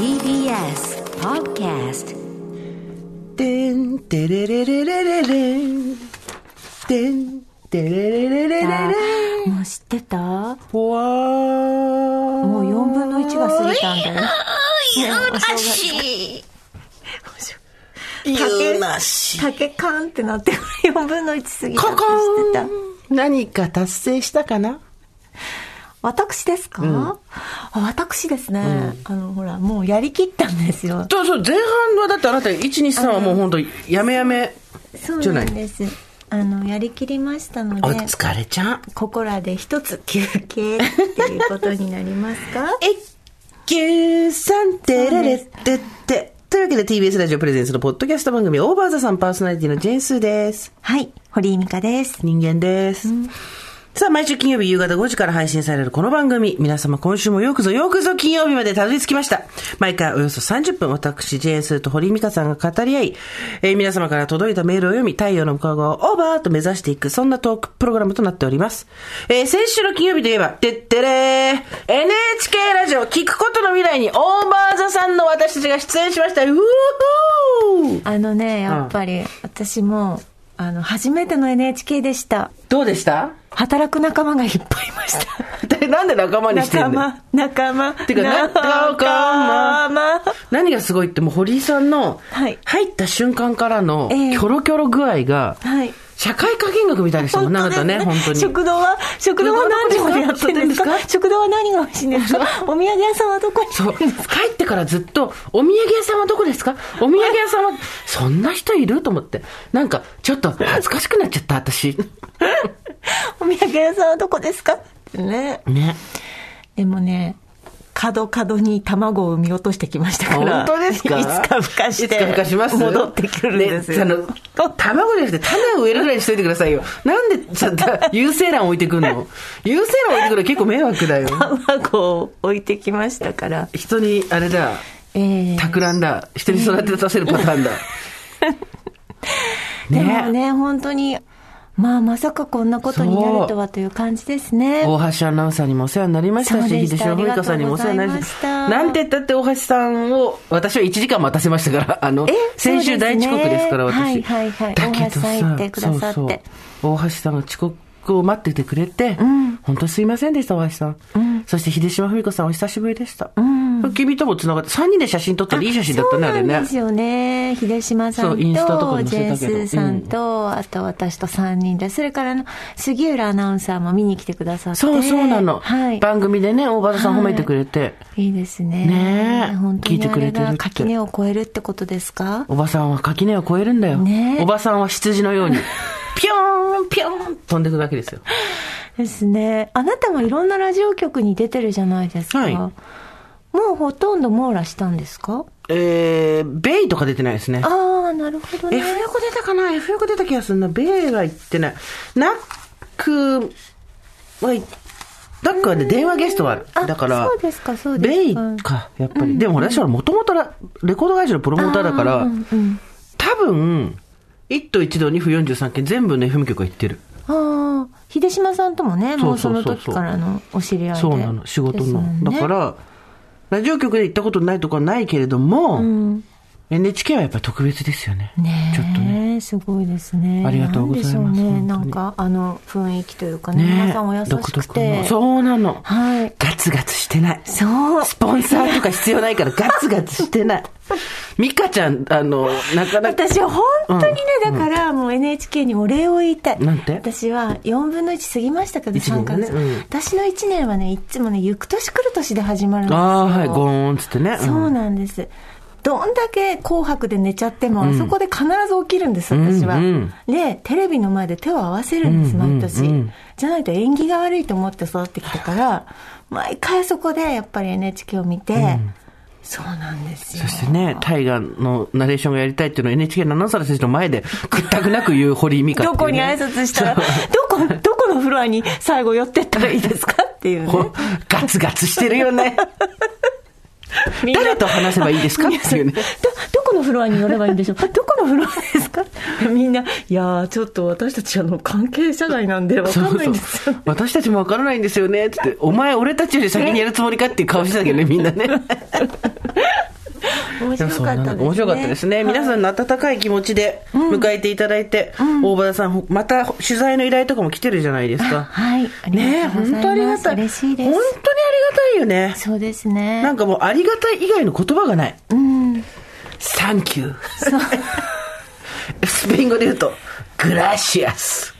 TBS Podcast てんてれれれれれれん。てんてれれれれれれん。もう知ってたもほわー。う4分の1が過ぎたんだよ。らしい言うなし。竹カンってなって4分の1過ぎたココン何か達成したかな私ですか、あ私ですね、あのほらもうやりきったんですよそうそう、前半はだってあなた、1、2、3はもう本当やめやめ。そうじゃなんですあのやりきりましたのおで疲れちゃん。ここらで一つ休憩っていうことになりますか？え九三てれれってって。というわけで TBS ラジオプレゼンスのポッドキャスト番組オーバーザさんパーソナリティのジェーンスーです。はい堀井美香です人間です。さあ、毎週金曜日夕方5時から配信されるこの番組。皆様今週もよくぞよくぞ金曜日までたどり着きました。毎回およそ30分、私、ジェーンスーと堀井美香さんが語り合い、えー皆様から届いたメールを読み、太陽の向こう側をオーバーと目指していく、そんなトークプログラムとなっております。えー先週の金曜日といえば、てってれー NHK ラジオ聞くことの未来にオーバーザさんの私たちが出演しました。うーあのねやっぱり私もあの初めての NHK でしたどうでした？働く仲間がいっぱいいました。でなんで仲間にしてんの？仲間仲間。てか仲間何がすごいってもう堀井さんのはい。入った瞬間からのキえ。えョロキョロ具合がはい。社会科見学みたいでしたもん。ね。あなたね本当に。食堂は食堂は何時までやってるんですか？食堂は何が美味しいんですか？お土産屋さんはどこに？そう。帰ってからずっと「お土産屋さんはどこですか？お土産屋さんは そんな人いる?」と思って。なんかちょっと恥ずかしくなっちゃった私お土産屋さんはどこですかってね。ね。でもね角角に卵を産み落としてきましたから本当ですか？いつか孵化していつか孵化します？戻ってくるんですよ、ね、あの卵じゃなくて種を植えるぐらいにしといてくださいよ。なんでさ有精卵置いてくんの？有精卵置いてくるの結構迷惑だよ。卵を置いてきましたから。人にあれだええ企んだ人に育てさせるパターンだ、でもね。本当にまあまさかこんなことになるとはという感じですね。大橋アナウンサーにもお世話になりましたし、秀島文香さんにもお世話になりまし。た。たなんて言ったって大橋さんを、私は1時間待たせましたから、あのえ、先週大遅刻ですから、私。はいはいはい。大橋さん言ってくださって。そうそう。大橋さんが遅刻を待っててくれて、本当すいませんでした、大橋さん。そして秀島文子さんお久しぶりでした。君とも繋がって、3人で写真撮ったらいい写真だったね、あれねそうなんです。よね。秀島さんと、そうインスタとかジェンに載せたけどスーさんと、あと私と3人で、それからあの、杉浦アナウンサーも見に来てくださって。そうそうなの。はい。番組でね、大場さん褒めてくれて。いいですね。ねえ本当に聞いてくれてるってあれが垣根を越えるってことですか？おばさんは垣根を越えるんだよ。ねおばさんは羊のように、ぴょーん、ぴょーん、飛んでくわけですよ。ですね。あなたもいろんなラジオ局に出てるじゃないですか。はいもうほとんど網羅したんですか？えー、ベイとか出てないですね。ああ、なるほどね。F 横出たかな ?F 横出た気がするな。ベイは行ってない。ナックは行ナックはね、電話ゲストがある。あだから、そうですかそうですかベイか、やっぱり。でも私はもともとレコード会社のプロモーターだから、うんうん多分、一都一道二府43件全部の FM 局は行ってる。ああ、秀島さんともね、もうその時からのお知り合いで。そうなの、仕事の。ねだから、ラジオ局で行ったことないとこはないけれども、うん、NHK はやっぱり特別ですよね。ねえちょっとね。すごいですね。ありがとうございますね。なんか、あの、雰囲気というかね、ね皆さんお優し独く特ての。。そうなの。はい。ガツガツしてない。そう。スポンサーとか必要ないからガツガツしてない。ミカちゃん、あの、なかなか。私は本当にね、だからもう NHK にお礼を言いたい。なんて？私は4分の1過ぎましたけど、一年3ヶ月、がねうん。私の1年はね、いつもね、行く年来る年で始まるんですよ。ああ、はい、ゴーンっつってね。ん。そうなんです。どんだけ紅白で寝ちゃっても、あそこで必ず起きるんです、私は、うんうん。で、テレビの前で手を合わせるんです、うんうん毎年、うんじゃないと縁起が悪いと思って育ってきたから、毎回そこでやっぱり NHK を見て、そうなんですよ。そしてね、大河のナレーションがやりたいっていうのを NHK のアナウンサー先生の前で、屈託なく言う堀井美香ねどこに挨拶したら、どこ、どこのフロアに最後寄ってったらいいですかっていうね。ほガツガツしてるよね。誰と話せばいいですか？っていうね。ど、どこのフロアに寄ればいいんでしょう？どこのフロアですか？みんな、いやー、ちょっと私たちあの、関係者外なんでわかんないんですよ。私たちもわからないんですよね。つって、お前俺たちより先にやるつもりかっていう顔してたけどね、みんなね。面白かったですね面白かったですね。皆さんの温かい気持ちで迎えていただいて、大場田さん、また取材の依頼とかも来てるじゃないですか。はい。ありね本当あ。りがたい。嬉しいです。本当にありがたいよね。そうですね。なんかもうありがたい以外の言葉がない。うん。サンキュー。スペイン語で言うと、グラシアス。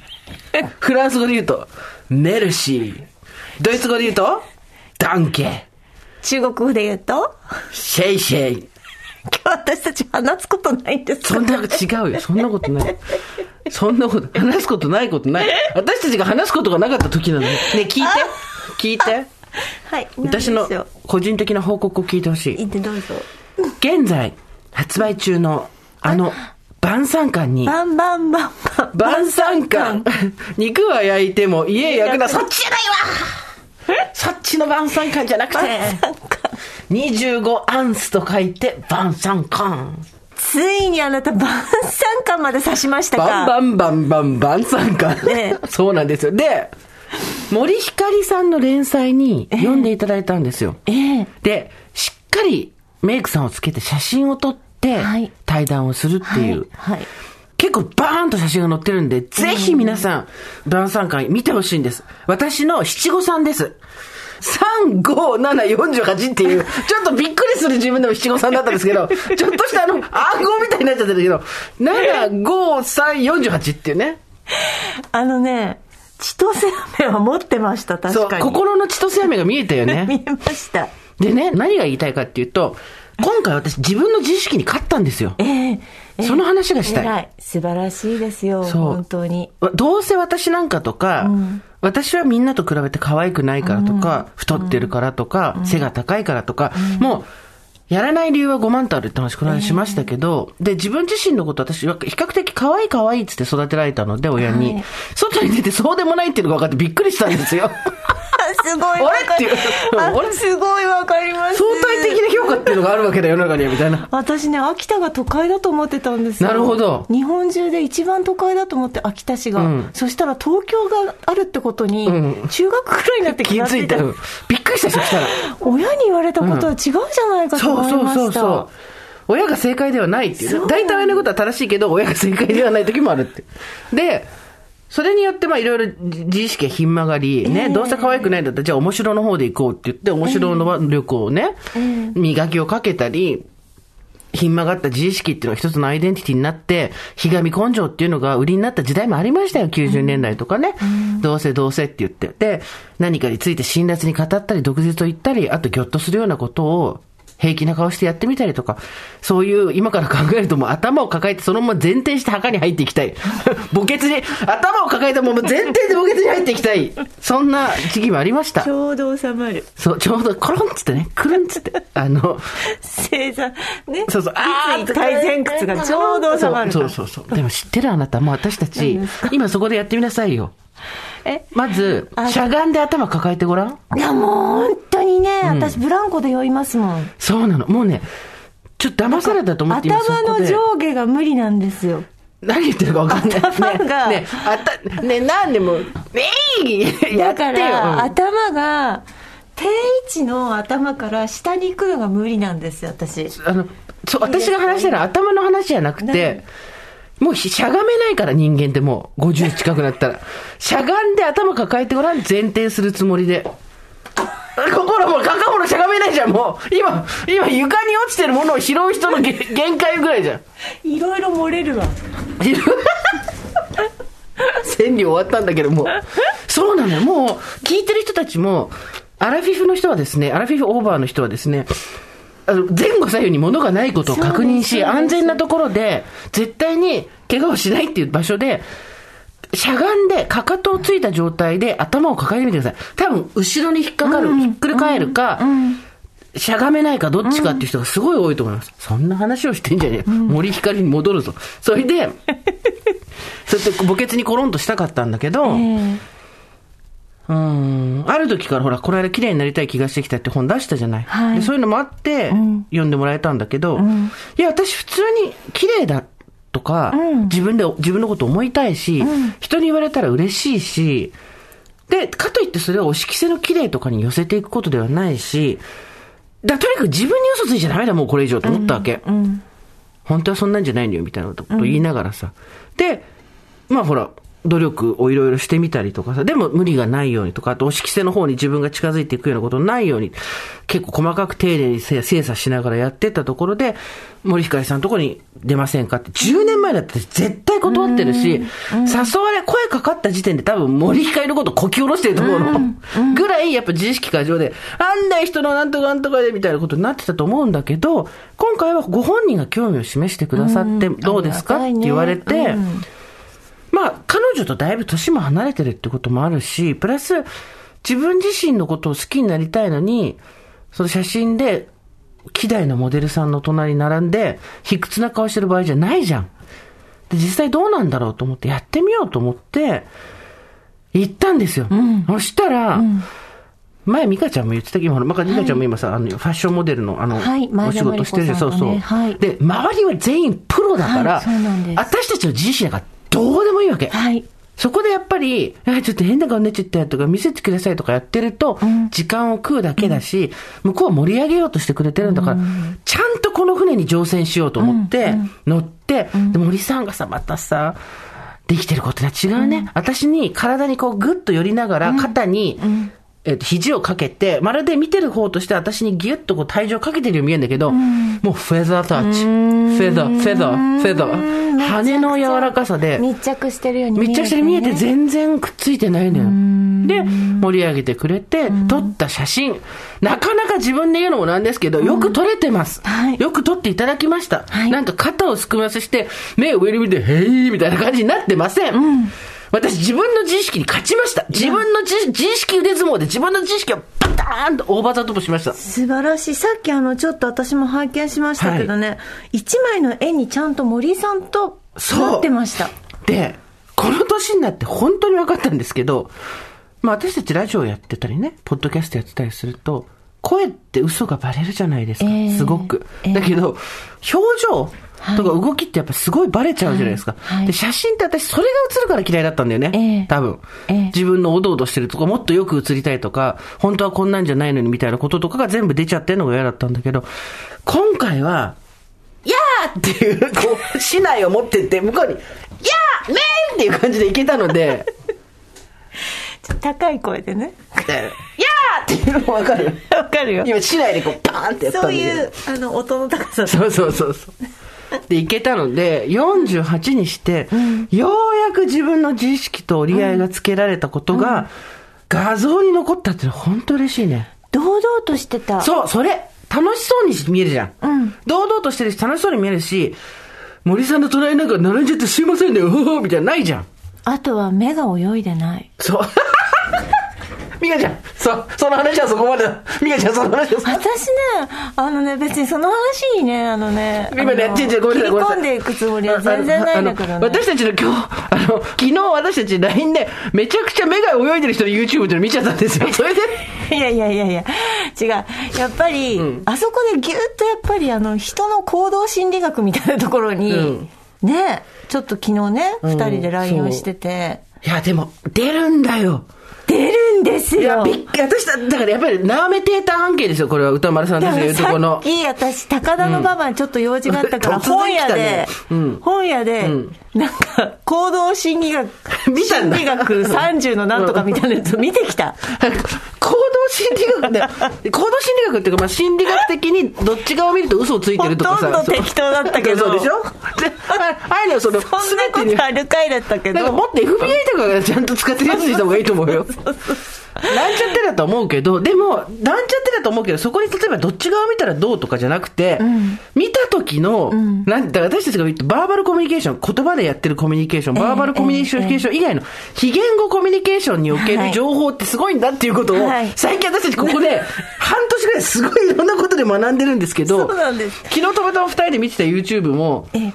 フランス語で言うと、メルシー。ドイツ語で言うと、ダンケ。中国語で言うと、シェイシェイ。今日私たち話すことないんですかそんな、違うよ。そんなことない。そんなこと、話すことないことない。私たちが話すことがなかった時なのに。ねえ聞いて。聞いて。はい。私の個人的な報告を聞いてほしい。いいんでどうぞ。現在、発売中の、あの、晩餐館に、バンバンバンバン。晩餐館。肉は焼いても家焼くな。そっちじゃないわそっちの晩餐館じゃなくて、25アンスと書いて晩餐館。ついにあなた晩餐館まで指しましたかバンバンバンバン晩餐館。ねそうなんですよ。で、森ひかりさんの連載に読んでいただいたんですよ。ええで、しっかりメイクさんをつけて写真を撮ってはい対談をするっていう。はい。はい結構バーンと写真が載ってるんで、ぜひ皆さん、晩餐会見てほしいんです。私の七五三です。3、5、7、48っていう、ちょっとびっくりする自分でも七五三だったんですけど、ちょっとしたあの、暗号みたいになっちゃってるけど、7、5、3、48っていうね。あのね、千歳飴は持ってました、確か、に。心の千歳飴が見えたよね。見えました。でね、何が言いたいかっていうと、今回私自分の自意識に勝ったんですよ。ええええその話がしたい。素晴らしいですよ、本当に。わどうせ私なんかとか、私はみんなと比べて可愛くないからとか、太ってるからとか、背が高いからとか、もう、やらない理由は5万とあるって話この間しましたけど、で、自分自身のこと私は比較的可愛い可愛いっつって育てられたので、親に、はい。外に出てそうでもないっていうのが分かってびっくりしたんですよ。すごいあれ？っていうすごいわかります。相対的な評価っていうのがあるわけだよ、世の中には、みたいな。私ね、秋田が都会だと思ってたんですよ。なるほど日本中で一番都会だと思って、秋田市が。うんそしたら東京があるってことに、うん中学くらいになって気気がついた。びっくりした、そしたら。親に言われたことは違うじゃないかとそうそう思いました。そうそう。親が正解ではないっていうね。そう大体親のことは正しいけど、親が正解ではない時もあるって。で、それによってまあいろいろ自意識がひん曲がり、ね、どうせ可愛くないんだったら、じゃあ面白の方で行こうって言って、面白の力をね、磨きをかけたり、ひん曲がった自意識っていうのが一つのアイデンティティになって、ひがみ根性っていうのが売りになった時代もありましたよ、90年代とかね。どうせどうせって言って。で、何かについて辛辣に語ったり、毒舌を言ったり、あとギョッとするようなことを、平気な顔してやってみたりとか、そういう、今から考えるともう頭を抱えてそのまま前転して墓に入っていきたい。墓穴に、頭を抱えたまま前転で墓穴に入っていきたい。そんな時期もありましたち。ょうど収まる。そう、ちょうどコロンっつってね、くるんっつって、あの、正座、ね。そうそう、あ立位体前屈がちょうど収まる。そうそうそうそう。でも知ってるあなた、もう私たち、今そこでやってみなさいよ。え？まずあ、しゃがんで頭抱えてごらん？いや、もう本当にね、私ブランコで酔いますもん。そうなの。もうね、ちょっと騙されたと思って今そ頭の。上下が無理なんですよ。何言ってるか分かんない。頭がね、ね、あた、ね、なんでも、えい。だから、うん頭が、定位置の頭から下に行くのが無理なんですよ、私。あの、そう、私が話したのは頭の話じゃなくて、もうひしゃがめないから人間ってもう50近くなったら。しゃがんで頭抱えてごらん、前転するつもりで。心も片方しゃがめないじゃん、もう。今、今床に落ちてるものを拾う人のげ 限界ぐらいじゃん。いろいろ漏れるわ。千里終わったんだけども。そうなのよ。もう、聞いてる人たちも、アラフィフの人はですね、アラフィフオーバーの人はですね、前後左右に物がないことを確認し、安全なところで、絶対に怪我をしないっていう場所で、しゃがんで、かかとをついた状態で頭を抱えてみてください。多分、後ろに引っかかる、ひっくり返るか、しゃがめないかどっちかっていう人がすごい多いと思います。そんな話をしてんじゃねえよ。森光に戻るぞ。それで、そうやって墓穴にコロンとしたかったんだけど、えうん。ある時からほら、この間綺麗になりたい気がしてきたって本出したじゃない。はいでそういうのもあって、読んでもらえたんだけど、いや、私普通に綺麗だとか、うん自分で、自分のこと思いたいし、人に言われたら嬉しいし、で、かといってそれを押し着せの綺麗とかに寄せていくことではないし、だとにかく自分に嘘ついちゃダメだ、もうこれ以上と思ったわけ。本当はそんなんじゃないのよ、みたいなこと言いながらさ。で、まあほら、努力をいろいろしてみたりとかさ、でも無理がないようにとか、あと、押し着せの方に自分が近づいていくようなことないように、結構細かく丁寧に精査しながらやってったところで、森光さんのところに出ませんかって、10年前だって絶対断ってるし、誘われ、声かかった時点で多分森光のことこき下ろしてると思うの。ぐらい、やっぱ自意識過剰で、あんな人のなんとかなんとかでみたいなことになってたと思うんだけど、今回はご本人が興味を示してくださって、どうですか？って言われて、まあ、彼女とだいぶ年も離れてるってこともあるし、プラス、自分自身のことを好きになりたいのに、その写真で、希代のモデルさんの隣に並んで、卑屈な顔してる場合じゃないじゃん。で、実際どうなんだろうと思って、やってみようと思って、行ったんですよ。そしたら、前、美香ちゃんも言ってたけど、まか美香ちゃんも今さ、あの、ファッションモデルの、あの、はい。お仕事してるじゃん、そうそう。はい。で、周りは全員プロだから、はい私たちの自身がどうでもいいわけ。はい。そこでやっぱり、あちょっと変な顔になっちゃったよとか、見せてくださいとかやってると、時間を食うだけだし、向こうは盛り上げようとしてくれてるんだから、ちゃんとこの船に乗船しようと思って、乗って、で、森さんがさ、またさ、できてることが違うね。私に体にこうグッと寄りながら、肩に、えっと、肘をかけて、まるで見てる方として私にギュッとこう体重をかけてるように見えるんだけど、もうフェザータッチ。フェザー、フェザー、フェザー。羽の柔らかさで、密着してるように見え密る、着して見えて全然くっついてないのよ。で、盛り上げてくれて、撮った写真。なかなか自分で言うのもなんですけど、よく撮れてます。はいよく撮っていただきました。はいなんか肩をすくませして、目を上に見て、へいみたいな感じになってません。私自分の自意識に勝ちました。自分の自自意識腕相撲で自分の自意識をパターンとオーバーザトップしました。素晴らしい。さっきあの、ちょっと私も拝見しましたけどね、一枚の絵にちゃんと森さんとそうなってました。で、この年になって本当に分かったんですけど、まあ私たちラジオやってたりね、ポッドキャストやってたりすると、声って嘘がバレるじゃないですか、ええすごく。ええだけど、表情とか動きってやっぱすごいバレちゃうじゃないですか。はいはいで、写真って私それが映るから嫌いだったんだよね。ええ多分、ええ自分のおどおどしてるとか、もっとよく映りたいとか、本当はこんなんじゃないのにみたいなこととかが全部出ちゃってるのが嫌だったんだけど、今回は、やーっていう、こう、市内を持ってって、向こうに、やーめーんっていう感じでいけたので、高い声でね。でやーっていうの分かる わかるよ。今、市内でこう、パーンってやったん。そういう、あの、音の高さそうそうそうそう。で、いけたので、48にして、ようやく自分の自意識と折り合いがつけられたことが、画像に残ったって本当嬉しいね。堂々としてた。そう、それ、楽しそうに見えるじゃん。うん堂々としてるし、楽しそうに見えるし、森さんの隣なんか並んじゃってすいませんね、うほほみたいなのないじゃん。あとは目が泳いでない。そう。ミカちゃん、そ、その話はそこまでだ。ミカちゃん、その話はそ私ね、あのね、別にその話にね、あのね、今ねちょちょごめんなさいごめんなさい切り込んでいくつもりは全然ないんだけどね。私たちの今日、あの、昨日私たち LINE で、めちゃくちゃ目が泳いでる人の YouTube って見ちゃったんですよ。それで、いやいやいやいや、違う。やっぱり、あそこでぎゅっとやっぱりあの、人の行動心理学みたいなところに、うんね、ちょっと昨日ね、二、ん人で LINE をしてて、いや、でも、出るんだよ。出るんですいや、よ。びっ私だ、だからやっぱり、ナーメテーター案件ですよ、これは歌丸さんたちが言うとこのさっ。き私、高田の馬場にちょっと用事があったから、突然本屋でうん本屋で、んなんか、行動心理学、見たんだ心理学30のなんとかみたいなやつ見てきた。行動心理学で、行動心理学っていうか、まあ、心理学的にどっち側を見ると嘘をついてるとかさ。ほとんど適当だったけどそうでしょで、あああいうのはその、そんなことあるかいだったけど。なんかもっと FBI とかがちゃんと使ってるやつにした方がいいと思うよ。なんちゃってだと思うけど、でも、なんちゃってだと思うけど、そこに例えばどっち側見たらどうとかじゃなくて、見た時の、なんだから私たちが言ってバーバルコミュニケーション、言葉でやってるコミュニケーション、バーバルコミュニケーション以外の非言語コミュニケーションにおけはい。る情報ってすごいんだっていうことをはい、最近私たちここで、半年ぐらいすごいいろんなことで学んでるんですけど、そうなんです。昨日たまたま二人で見てた YouTube も、あえ。えれ？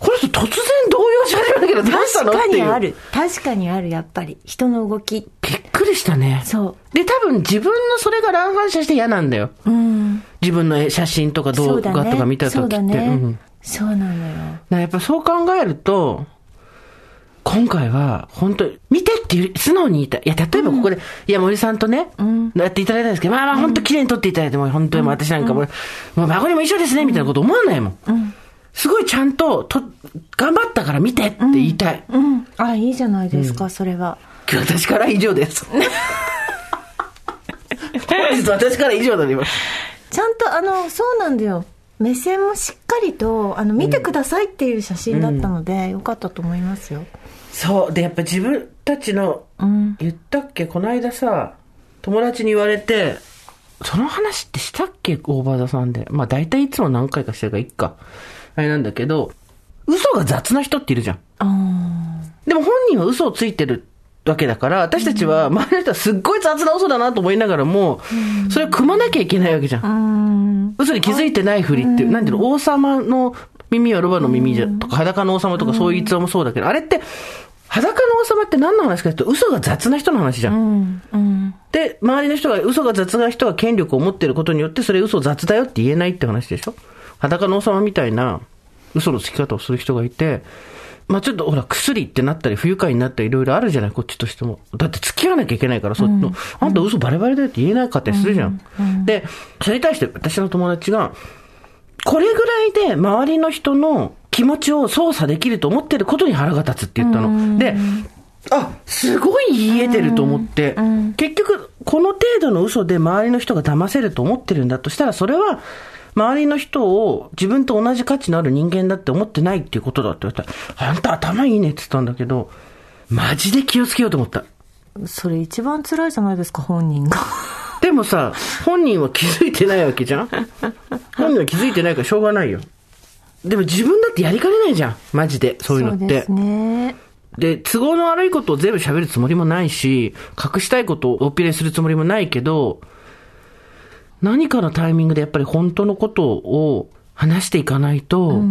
この人突然動揺し始めたけどどうしたの確か。にある。確かにある、やっぱり。人の動き。びっくりしたね。そで、多分自分のそれが乱反射して嫌なんだよ。う。うん。自分の写真とか動画とか見た時って。そうだね。うんそうなのよ。やっぱそう考えると、今回は、本当に見てっていう素直に言いたい。いや、例えばここで、いや、森さんとね、やっていただいたんですけど、まあまあ、本当綺麗に撮っていただいて、もう本当にもう私なんかもう、もう孫にも一緒ですね、みたいなこと思わないもん。すごいちゃんと、と、頑張ったから見てって言いたい。うん。あ、いいじゃないですか、それは。私から以上です。本日私から以上になります。ちゃんと、あの、そうなんだよ。目線もしっかりと、あの、見てくださいっていう写真だったので、よかったと思いますよ。そう。で、やっぱ自分たちの、うん。言ったっけ？この間さ、友達に言われて、その話ってしたっけ？大場田さんで。まあ大体いつも何回かしてるからいっか。あれなんだけど、嘘が雑な人っているじゃん。あでも本人は嘘をついてるわけだから、私たちは周りの人はすっごい雑な嘘だなと思いながらも、それを組まなきゃいけないわけじゃん。嘘に気づいてないふりっていう、なんていうの、王様の耳はロバの耳じゃ、とか、裸の王様とかそういう逸話もそうだけど、あれって、裸の王様って何の話かっていうと、嘘が雑な人の話じゃん。うん。うん。で、周りの人が、嘘が雑な人が権力を持ってることによって、それ嘘雑だよって言えないって話でしょ裸の王様みたいな嘘のつき方をする人がいて、まあちょっとほら、薬ってなったり、不愉快になったり、いろいろあるじゃない、こっちとしても。だって付き合わなきゃいけないから、そっちの、あんた嘘バレバレだよって言えなかったりするじゃん。で、それに対して私の友達が、これぐらいで周りの人の気持ちを操作できると思ってることに腹が立つって言ったの。で、あ、すごい言えてると思って、結局、この程度の嘘で周りの人が騙せると思ってるんだとしたら、それは、周りの人を自分と同じ価値のある人間だって思ってないっていうことだって言われたら、あんた頭いいねって言ったんだけど、マジで気をつけようと思った。それ一番辛いじゃないですか、本人が。でもさ、本人は気づいてないわけじゃん本人は気づいてないからしょうがないよ。でも自分だってやりかねないじゃん。マジで。そういうのって。そうですね。で、都合の悪いことを全部喋るつもりもないし、隠したいことをおっぴれするつもりもないけど、何かのタイミングでやっぱり本当のことを話していかないと、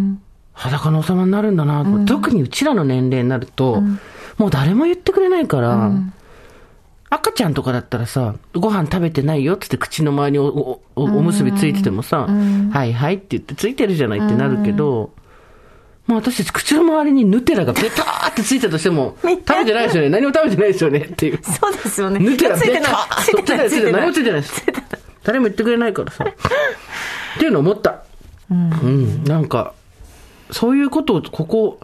裸の王様になるんだな、特にうちらの年齢になると、もう誰も言ってくれないから、赤ちゃんとかだったらさ、ご飯食べてないよってって口の周りにおおおおむすびついててもさ、はいはいって言ってついてるじゃないってなるけど、もう私たち口の周りにヌテラがベターってついたとしても、食べてないですよね。何も食べてないですよねっていう。そうですよね。ヌテラついてないベター。ついてない。ついてない。何もついてないです。誰も言ってくれないからさ。っていうのを思った。うん。なんか、そういうことをここ、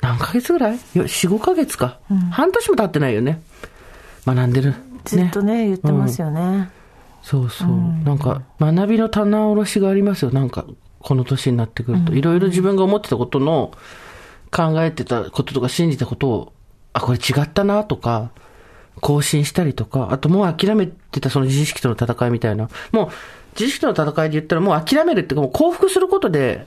何ヶ月ぐらい？いや ?4、5ヶ月か。半年も経ってないよね。学んでる。ずっとね、言ってますよね。そうそう。なんか、学びの棚卸しがありますよ。なんか、この年になってくると。いろいろ自分が思ってたことの、考えてたこととか信じたことを、あ、これ違ったなとか、更新したりとか、あともう諦めてたその自意識との戦いみたいな。もう、自意識との戦いで言ったらもう諦めるっていうか、もう降伏することで、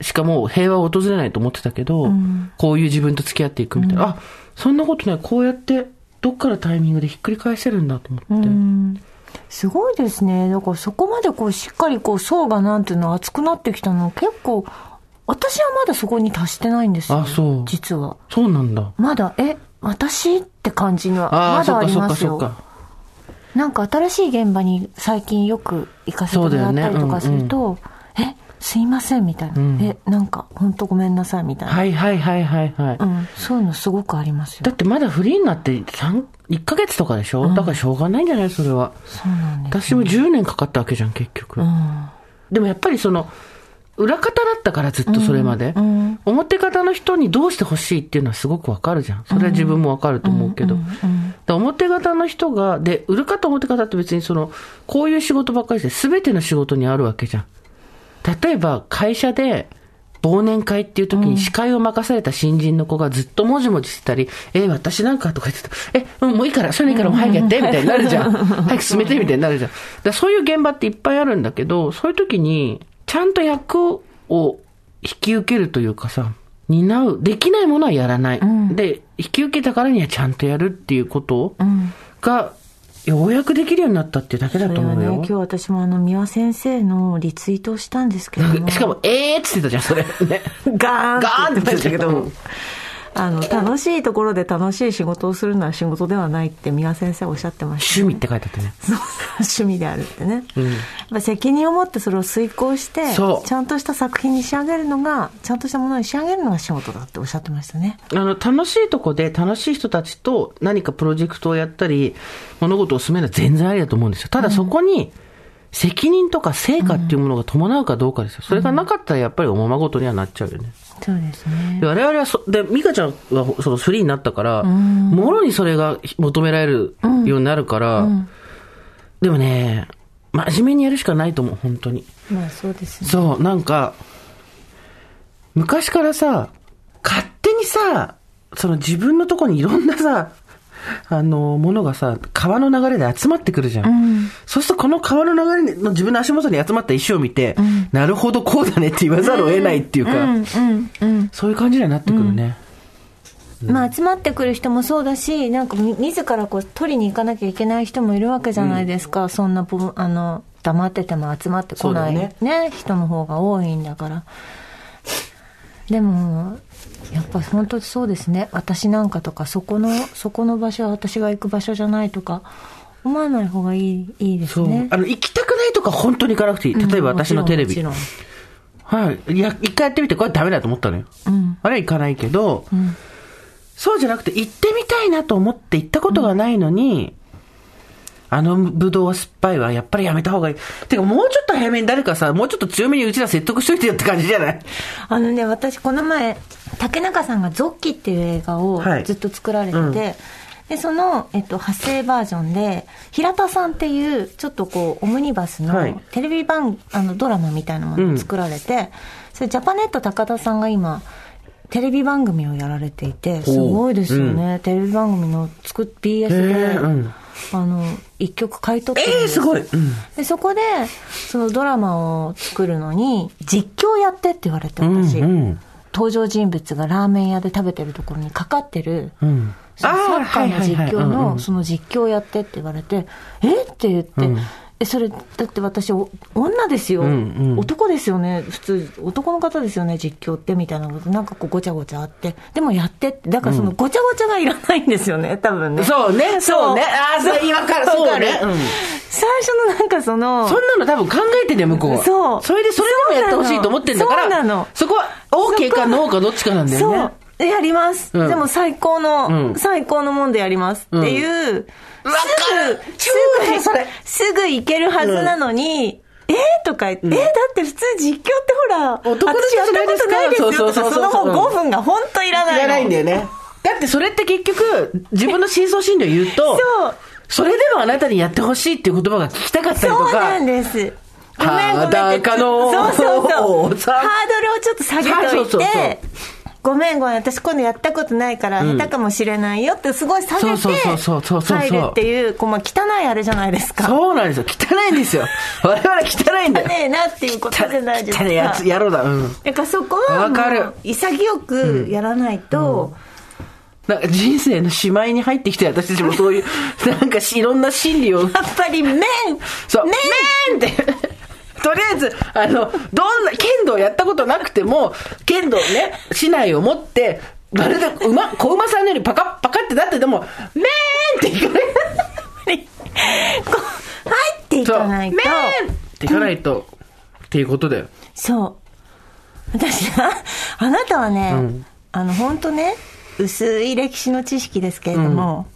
しかもう平和を訪れないと思ってたけど、こういう自分と付き合っていくみたいな。あ、そんなことない。こうやって、どっからタイミングでひっくり返せるんだと思って。すごいですね。だからそこまでこうしっかりこう層がなんていうの厚くなってきたの結構、私はまだそこに達してないんですよ。あそう実は。そうなんだ。まだ、え、私って感じにはまだありますよ。なんか新しい現場に最近よく行かせてもらったりとかすると、え、すいませんみたいな。え、なんか本当ごめんなさいみたいな。はいはいはいはいはい。うん、そういうのすごくありますよ。だってまだフリーになって3、1ヶ月とかでしょ、だからしょうがないんじゃない？それは。そうなんです。私も10年かかったわけじゃん、結局。うん。でもやっぱりその、裏方だったからずっとそれまで。うん。表方の人にどうしてほしいっていうのはすごくわかるじゃん。それは自分もわかると思うけど。で表方の人が、で、裏方表方って別にその、こういう仕事ばっかりして全ての仕事にあるわけじゃん。例えば会社で、忘年会っていう時に司会を任された新人の子がずっともじもじしてたり、え、私なんかとか言ってたえ、うん、もういいから、それいいからもう早くやって、みたいになるじゃん。早く進めて、みたいになるじゃん。だそういう現場っていっぱいあるんだけど、そういう時に、ちゃんと役を引き受けるというかさ、担う、できないものはやらない。で、引き受けたからにはちゃんとやるっていうことが、ようやくできるようになったっていうだけだと思うよ今。日私もあの、三輪先生のリツイートをしたんですけども。しかも、えーっつってたじゃん、それ。ね。ガーンガーンって言ってたけど。あの、楽しいところで楽しい仕事をするのは仕事ではないって宮先生おっしゃってました、趣味って書いてあったね。そう。趣味であるってね、やっぱ責任を持ってそれを遂行してちゃんとした作品に仕上げるのがちゃんとしたものに仕上げるのが仕事だっておっしゃってましたね。あの、楽しいとこで楽しい人たちと何かプロジェクトをやったり、物事を進めるのは全然ありだと思うんですよ。ただそこに、責任とか成果っていうものが伴うかどうかですよ。それがなかったらやっぱりおままごとにはなっちゃうよね。そうですね。で我々はそ、で、美香ちゃんはそのフリーになったから、もろにそれが求められるようになるから、でもね、真面目にやるしかないと思う、本当に。まあそうですね。そう、なんか、昔からさ、勝手にさ、その自分のとこにいろんなさ、あの、ものがさ、川の流れで集まってくるじゃん。そうするとこの川の流れの自分の足元に集まった石を見て、なるほどこうだねって言わざるを得ないっていうか、うんうんうん。そういう感じにはなってくるね。まあ集まってくる人もそうだしなんかみ自らこう取りに行かなきゃいけない人もいるわけじゃないですか、そんなぼあの黙ってても集まってこない、ねだよ人の方が多いんだから。でもやっぱ本当にそうですね私なんかとかそこのそこの場所は私が行く場所じゃないとか思わない方がいいいいですそう。ねあの、行きたくないとか本当に行かなくていい。例えば私のテレビ。もちろんもはい。いや、一回やってみて、これダメだと思ったのよ。あれは行かないけど、そうじゃなくて、行ってみたいなと思って行ったことがないのに、あのブドウは酸っぱいわ。やっぱりやめた方がいい。てか、もうちょっと早めに誰かさ、もうちょっと強めにうちら説得しといてよって感じじゃない？あのね、私この前、竹中さんがゾッキっていう映画をはい。ずっと作られてて、うん。で、その、えっと、派生バージョンで、平田さんっていう、ちょっとこう、オムニバスはい。のテレビ番、あの、ドラマみたいなものを作られて、それジャパネット高田さんが今、テレビ番組をやられていて、すごいですよね。テレビ番組の作っ、BS へで、ーうんあの、一曲買い取ってるんええですごい。うん。で、そこで、そのドラマを作るのに、実況やってって言われて、私。うんうん登場人物がラーメン屋で食べてるところにかかってる、うん。サッカーの実況の、んその実況やってって言われて、えって言って、え、それ、だって私、お女ですよ、んうん男ですよね、普通、男の方ですよね、実況って、みたいなこと、なんかこう、ごちゃごちゃあって、でもやってって、だからその、ごちゃごちゃがいらないんですよね、多分ね。そうね、そうね。ああ、そう、今から、そうね。うん。最初のなんかその、そんなの多分考えてね、向こうは。そうそれでそれでもやってほしいと思ってんだから。そうなのそこは、OK か NO かどっちかなんだよね。そう。やります。うんでも最高の、うん最高のもんでやりますっていう、す超ぐ、それすぐ行けるはずなのに、えーとか言って、えーだって普通実況ってほら、男の私やったことないですよそうとか、そうそうそうその後5分が本当いらないの。いらないんだよね。だってそれって結局、自分の真相心理を言うと、そう。それでもあなたにやってほしいっていう言葉が聞きたかったりとか。そうなんです。ごめんごめんそうそうそう。さハードルをちょっと下げといて、そうそうそうごめんごめん、私今度やったことないから下手かもしれないよってすごい下げて、そうそうそうそうそうそう入るっていう、こう、まあ、汚いあれじゃないですか。そうなんですよ。汚いんですよ。我々汚いんだよ。ねえなっていうことじゃないですか。汚いやつ、やろうだ。うん。だからそこは潔くやらないと、なんか人生のしまいに入ってきて私たちもそういう、なんかしいろんな心理を。やっぱり麺そう、麺麺って。とりあえず、あの、どんな、剣道やったことなくても、剣道ね、市内を持って、まるで馬、小馬さんのようにパカッパカってなってても、麺っていかない。こう入っていかない麺と。っていかないと、っていうことだよ。そう。私は、あなたはね、あの、本当ね、薄い歴史の知識ですけれども、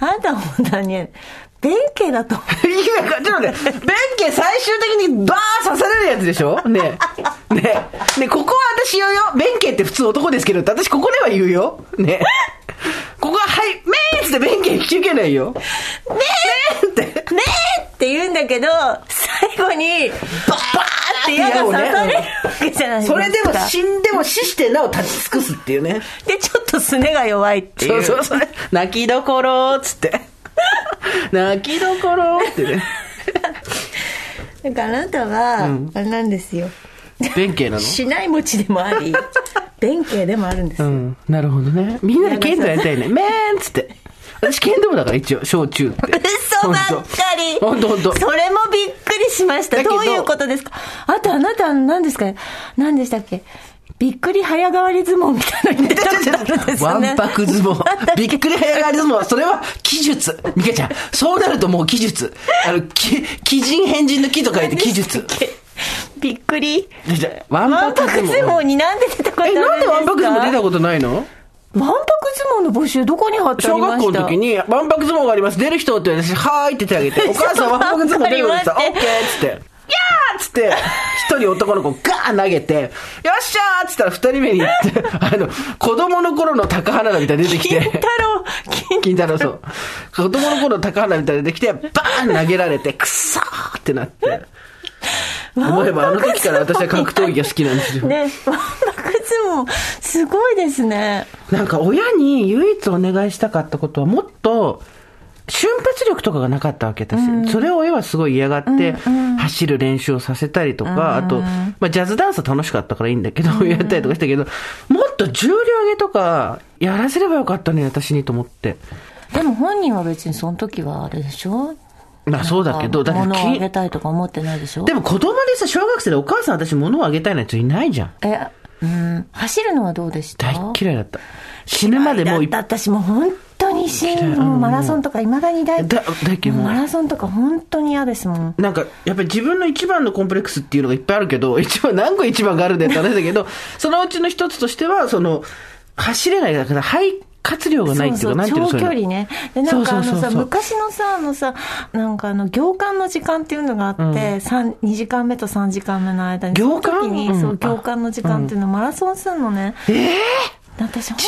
あなたは本当はね、弁慶だと思う。いや、ちょっとね、弁慶最終的にバー刺されるやつでしょ？ねえ。ねえ。ねここは私言うよ。弁慶って普通男ですけど私ここでは言うよ。ねここは、はい、めーっつって弁慶引き受けないよ。めーって。ねえって言うんだけど、最後に、バーって矢が刺されるわけじゃないですか。それでも死んでも死してなお立ち尽くすっていうね。で、ちょっとすねが弱いってい。そううそうそう。泣きどころっつって。泣きどころってね。だからあなたは、あれなんですよ。弁慶なの？しない餅でもあり、弁慶でもあるんですよ。うん。なるほどね。みんなで剣道やりたいね。めーんっつって。私剣道部だから一応、小中って。嘘ばっかりほんとほんとそれもびっくりしました。どういうことですか？あとあなた、何ですか何でしたっけ？びっくり早変わり相撲みたいなのに出たことあるんですわんよね。ぱく相撲。びっくり早変わり相撲。それは、記述。ミカちゃん、そうなるともう記述。あの、き、奇人変人の木と書いて記述。びっくり。わんわんぱく相撲。になんで出たことあるえ、んですか？なんでわんぱく相撲出たことないの？わんぱく相撲の募集どこに貼ってあ小りました？学校の時に、わんぱく相撲があります。出る人って言われて、はーいって手挙げて、お母さんわんぱく相撲出るのってさ、オッケーっつって、やーっつって、一人男の子ガーン投げて、よっしゃーっつったら二人目に行って、あの、子供の頃の高花田みたいに出てきて、金太郎、金金太郎そう。子供の頃の高花みたいに出てきて、バーン投げられて、くっさーってなって。思えばあの時から私は格闘技が好きなんですよ。ね、わんぱく相撲、すごいですね。なんか親に唯一お願いしたかったことはもっと、瞬発力とかがなかったわけ私、それを親はすごい嫌がって、走る練習をさせたりとか、あと、まあ、ジャズダンスは楽しかったからいいんだけど、やったりとかしたけど、もっと重量上げとか、やらせればよかったね、私にと思って。でも本人は別にその時はあれでしょ？まあそうだけど、だって物をあきげたいとか思ってないでしょ？でも子供でさ、小学生でお母さん私物をあげたいなんて人いないじゃん。え、うん、走るのはどうでした？大っ嫌いだった。死ぬまでもういだった私もう本当に死ぬもうマラソンとかいまだに大だ大マラソンとか本当に嫌ですもん。なんか、やっぱり自分の一番のコンプレックスっていうのがいっぱいあるけど、一番、何個一番があるんだよって話だけど、そのうちの一つとしては、その、走れないだから、肺活量がないっていうか、なんていうの長距離ね。で、なんかあのさ、昔のさ、あのさ、なんかあの、行間の時間っていうのがあって、三2時間目と3時間目の間に。行間その時に、うんそう、行間の時間っていうのマラソンすんのね。え私、地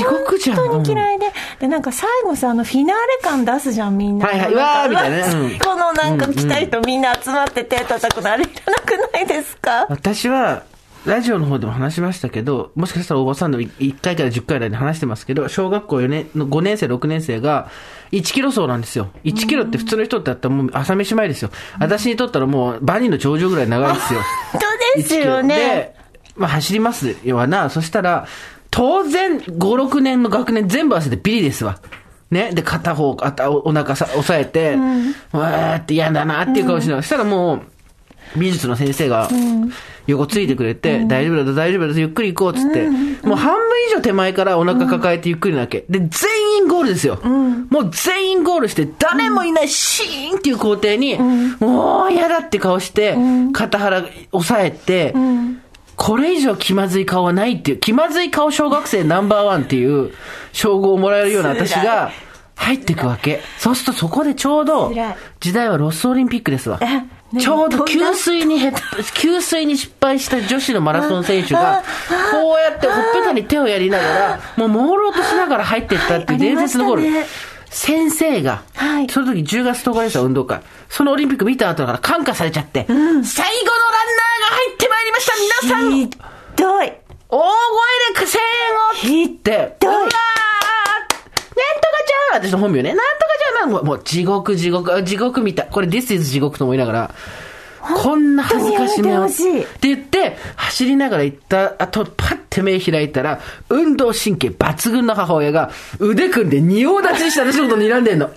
獄じゃん本当に嫌いで、で、なんか最後さ、あの、フィナーレ感出すじゃん、みんな。はいはいわーみたいなねうん最後のなんか来た人みんな集まって手叩くの、あれいらなくないですか？私は、ラジオの方でも話しましたけど、もしかしたらおばさんの1回から10回来で話してますけど、小学校4年の5年生、6年生が、1キロ走なんですよ。1キロって普通の人ってやったらもう朝飯前ですよ。私にとったらもうバニーの頂上ぐらい長いですよ。本当ですよね。で、まあ走りますよな。そしたら、当然、5、6年の学年全部合わせてビリですわ。ね？で、片方、あたおお腹さ押さえて、わーって嫌だなっていう顔しながら、そしたらもう、美術の先生が、横ついてくれて、大丈夫だぞ、大丈夫だぞ、ゆっくり行こう、つって、もう半分以上手前からお腹抱えてゆっくりなわけ。で、全員ゴールですよ。もう全員ゴールして、誰もいないシーンっていう工程に、もう嫌だって顔して、肩腹押さえて、これ以上気まずい顔はないっていう、気まずい顔小学生ナンバーワンっていう称号をもらえるような私が入っていくわけ。そうするとそこでちょうど時代はロスオリンピックですわ。ちょうど給水にへっ、給水に失敗した女子のマラソン選手が、こうやってほっぺたに手をやりながら、もう朦朧としながら入っていったっていう伝説のゴール。先生が、はい。その時10月10日でした、運動会。そのオリンピック見た後だから感化されちゃって、最後のランナーが入ってした、皆さんひどい。大声で声援をって、うわーなんとかちゃん私の本名ね。なんとかちゃんもうもう地獄地獄、あ地獄見た。これ This is 地獄と思いながら、こんな恥ずかしめを。って言って、走りながら行った後、パッて目開いたら、運動神経抜群の母親が腕組んで仁王立ちして私のこと睨んでんの。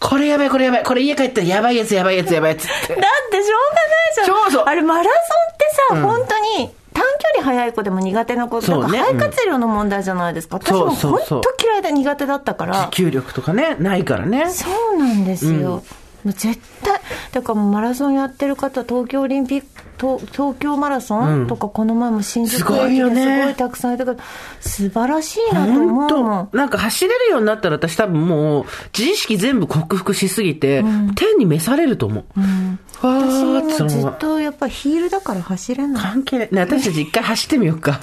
これやばい、これやばい。これ家帰ったらやばいやつ、やばいやつ、やばいやつって。だってしょうがないじゃん。そうそうあれ、マラソンってさ、本当に、短距離速い子でも苦手な子、そうねなんか肺活量の問題じゃないですか。私もそうそうそう本当嫌いで苦手だったから。持久力とかね、ないからね。そうなんですよ。もう絶対、だからマラソンやってる方、東京オリンピック、東東京マラソンとか、この前も新宿すごいよね。駅ですごいたくさんいたから、素晴らしいなと思本うなんか走れるようになったら私多分もう、自意識全部克服しすぎて、天に召されると思う。わ私ーってそもずっとやっぱヒールだから走れない。関係ない。ね、私たち一回走ってみようか。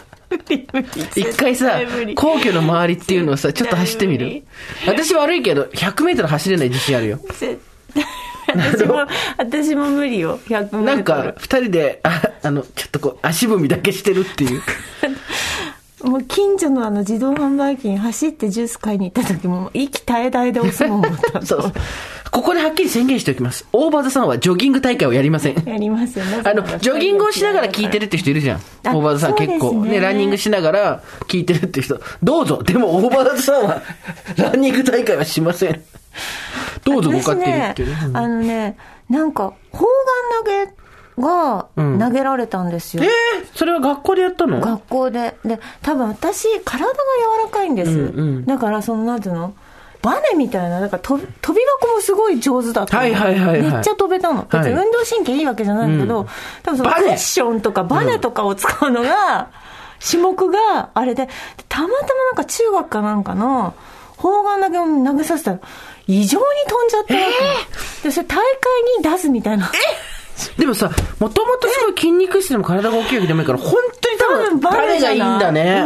一回さ、皇居の周りっていうのをさ、ちょっと走ってみる？私悪いけど、100メートル走れない自信あるよ。絶対私も、私も無理よ、100メートル。なんか、二人で、ああの、ちょっとこう、足踏みだけしてるっていう。もう近所のあの自動販売機に走ってジュース買いに行った時も、息絶え絶えで押すもん思った。そう。ここではっきり宣言しておきます。大場さんはジョギング大会をやりません。やりますよね。あの、ジョギングをしながら聞いてるって人いるじゃん。あ大場さん結構。ね、ランニングしながら聞いてるって人。どうぞ。でも大場さんは、ランニング大会はしません。どうぞご勝手にっていうね。私ね、あのね、なんか、砲丸投げがうん投げられたんですよ。えー、それは学校でやったの？学校で。で、多分私、体が柔らかいんです。うんうんだから、その、なんていうの？バネみたいな、だから飛び箱もすごい上手だったの。はいはいはいはいめっちゃ飛べたの。別に運動神経いいわけじゃないんだけど、うん多分そのクッションとかバネとかを使うのが、種目があれで、たまたまなんか中学かなんかの砲丸投げを投げさせたら、異常に飛んじゃったわけ。で、それ大会に出すみたいな。でもさ、もともとすごい筋肉質でも体が大きいわけでもないから、本当に多分バネがいいんだね。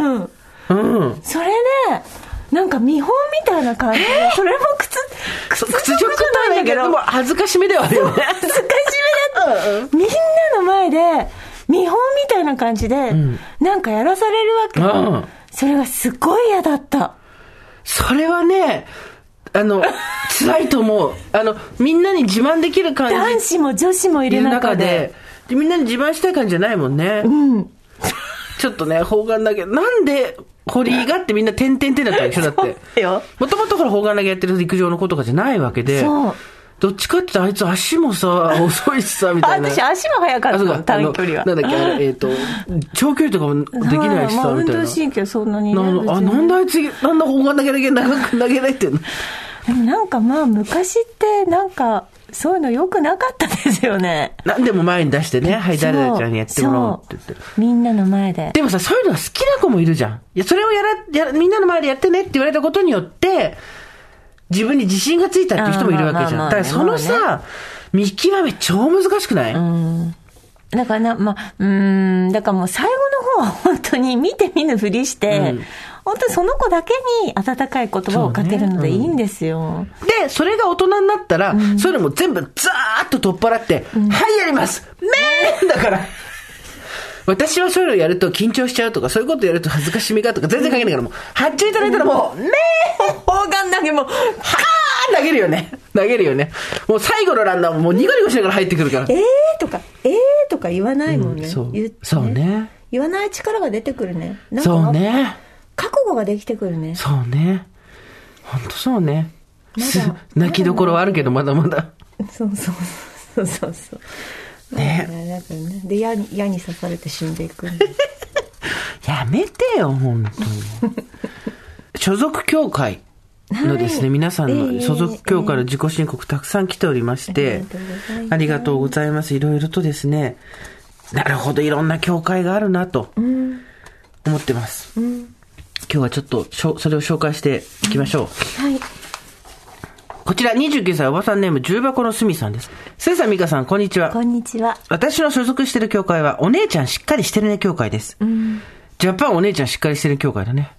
うん。うん。それで、なんか見本みたいな感じで、それも靴、靴じゃないけど、でも恥ずかしめではあるよね。恥ずかしめだった。みんなの前で、見本みたいな感じで、なんかやらされるわけ、うんそれがすっごい嫌だった。それはね、あの、辛いと思う。あの、みんなに自慢できる感じ。男子も女子もいる中で。で、みんなに自慢したい感じじゃないもんね。うん。ちょっとね、砲丸投げ、なんで、堀井がってみんな点々点だったでしょだって。もともとほら、砲丸投げやってる陸上の子とかじゃないわけで。そう。どっちかってあいつ足もさ、遅いしさ、みたいな。私足も速かったも、あそうんか短距離は。なんだっけ、あれ、えっ、と、長距離とかもできないしさ、まあ、運みたいな。動神経そんなにね、なあ、なんであいつ、なんだ砲丸投げだけ長く投げないってんの？でもなんかまあ昔ってなんかそういうの良くなかったですよね。なんでも前に出してね、はい、誰々ちゃんにやってもらおうって言って。みんなの前で。でもさ、そういうのが好きな子もいるじゃん。いや、それをやら、やら、みんなの前でやってねって言われたことによって、自分に自信がついたっていう人もいるわけじゃん。だからそのさ、見極め超難しくない、だからな、まあ、うーん、だからもう最後の方は本当に見て見ぬふりして、うん。本当にその子だけに温かい言葉をかけるのでいいんですよ。で、それが大人になったら、そういうのも全部ザーッと取っ払って、はい、やります。ねえだから。私はそういうのやると緊張しちゃうとか、そういうことやると恥ずかしみがとか全然関係ないから、もう、発注いただいたらもう、ねえ砲丸投げも、はー投げるよね。投げるよね。もう最後のランナーももうニコニコしながら入ってくるから。えーとか、えーとか言わないもんね。うんそう言ってそうね。言わない力が出てくるね。なんかそうね。覚悟ができてくるね。そうね。ほんとそうね。まだす泣きどころはあるけど、まだまだ。そうそうそうそうそう。ねね。で、矢に、矢に刺されて死んでいく。やめてよ、本当に。所属協会のですね、皆さんの所属協会の自己申告たくさん来ておりまして、ありがとうございます。いろいろとですね、なるほど、いろんな協会があるなと思ってます。今日はちょっとそれを紹介していきましょう。はい。こちら29歳おばさんネーム重箱のすみさんです。スーさん、ミカさん、こんにちは。こんにちは。私の所属している協会は、お姉ちゃんしっかりしてるね協会です。ジャパンお姉ちゃんしっかりしてる協会だね。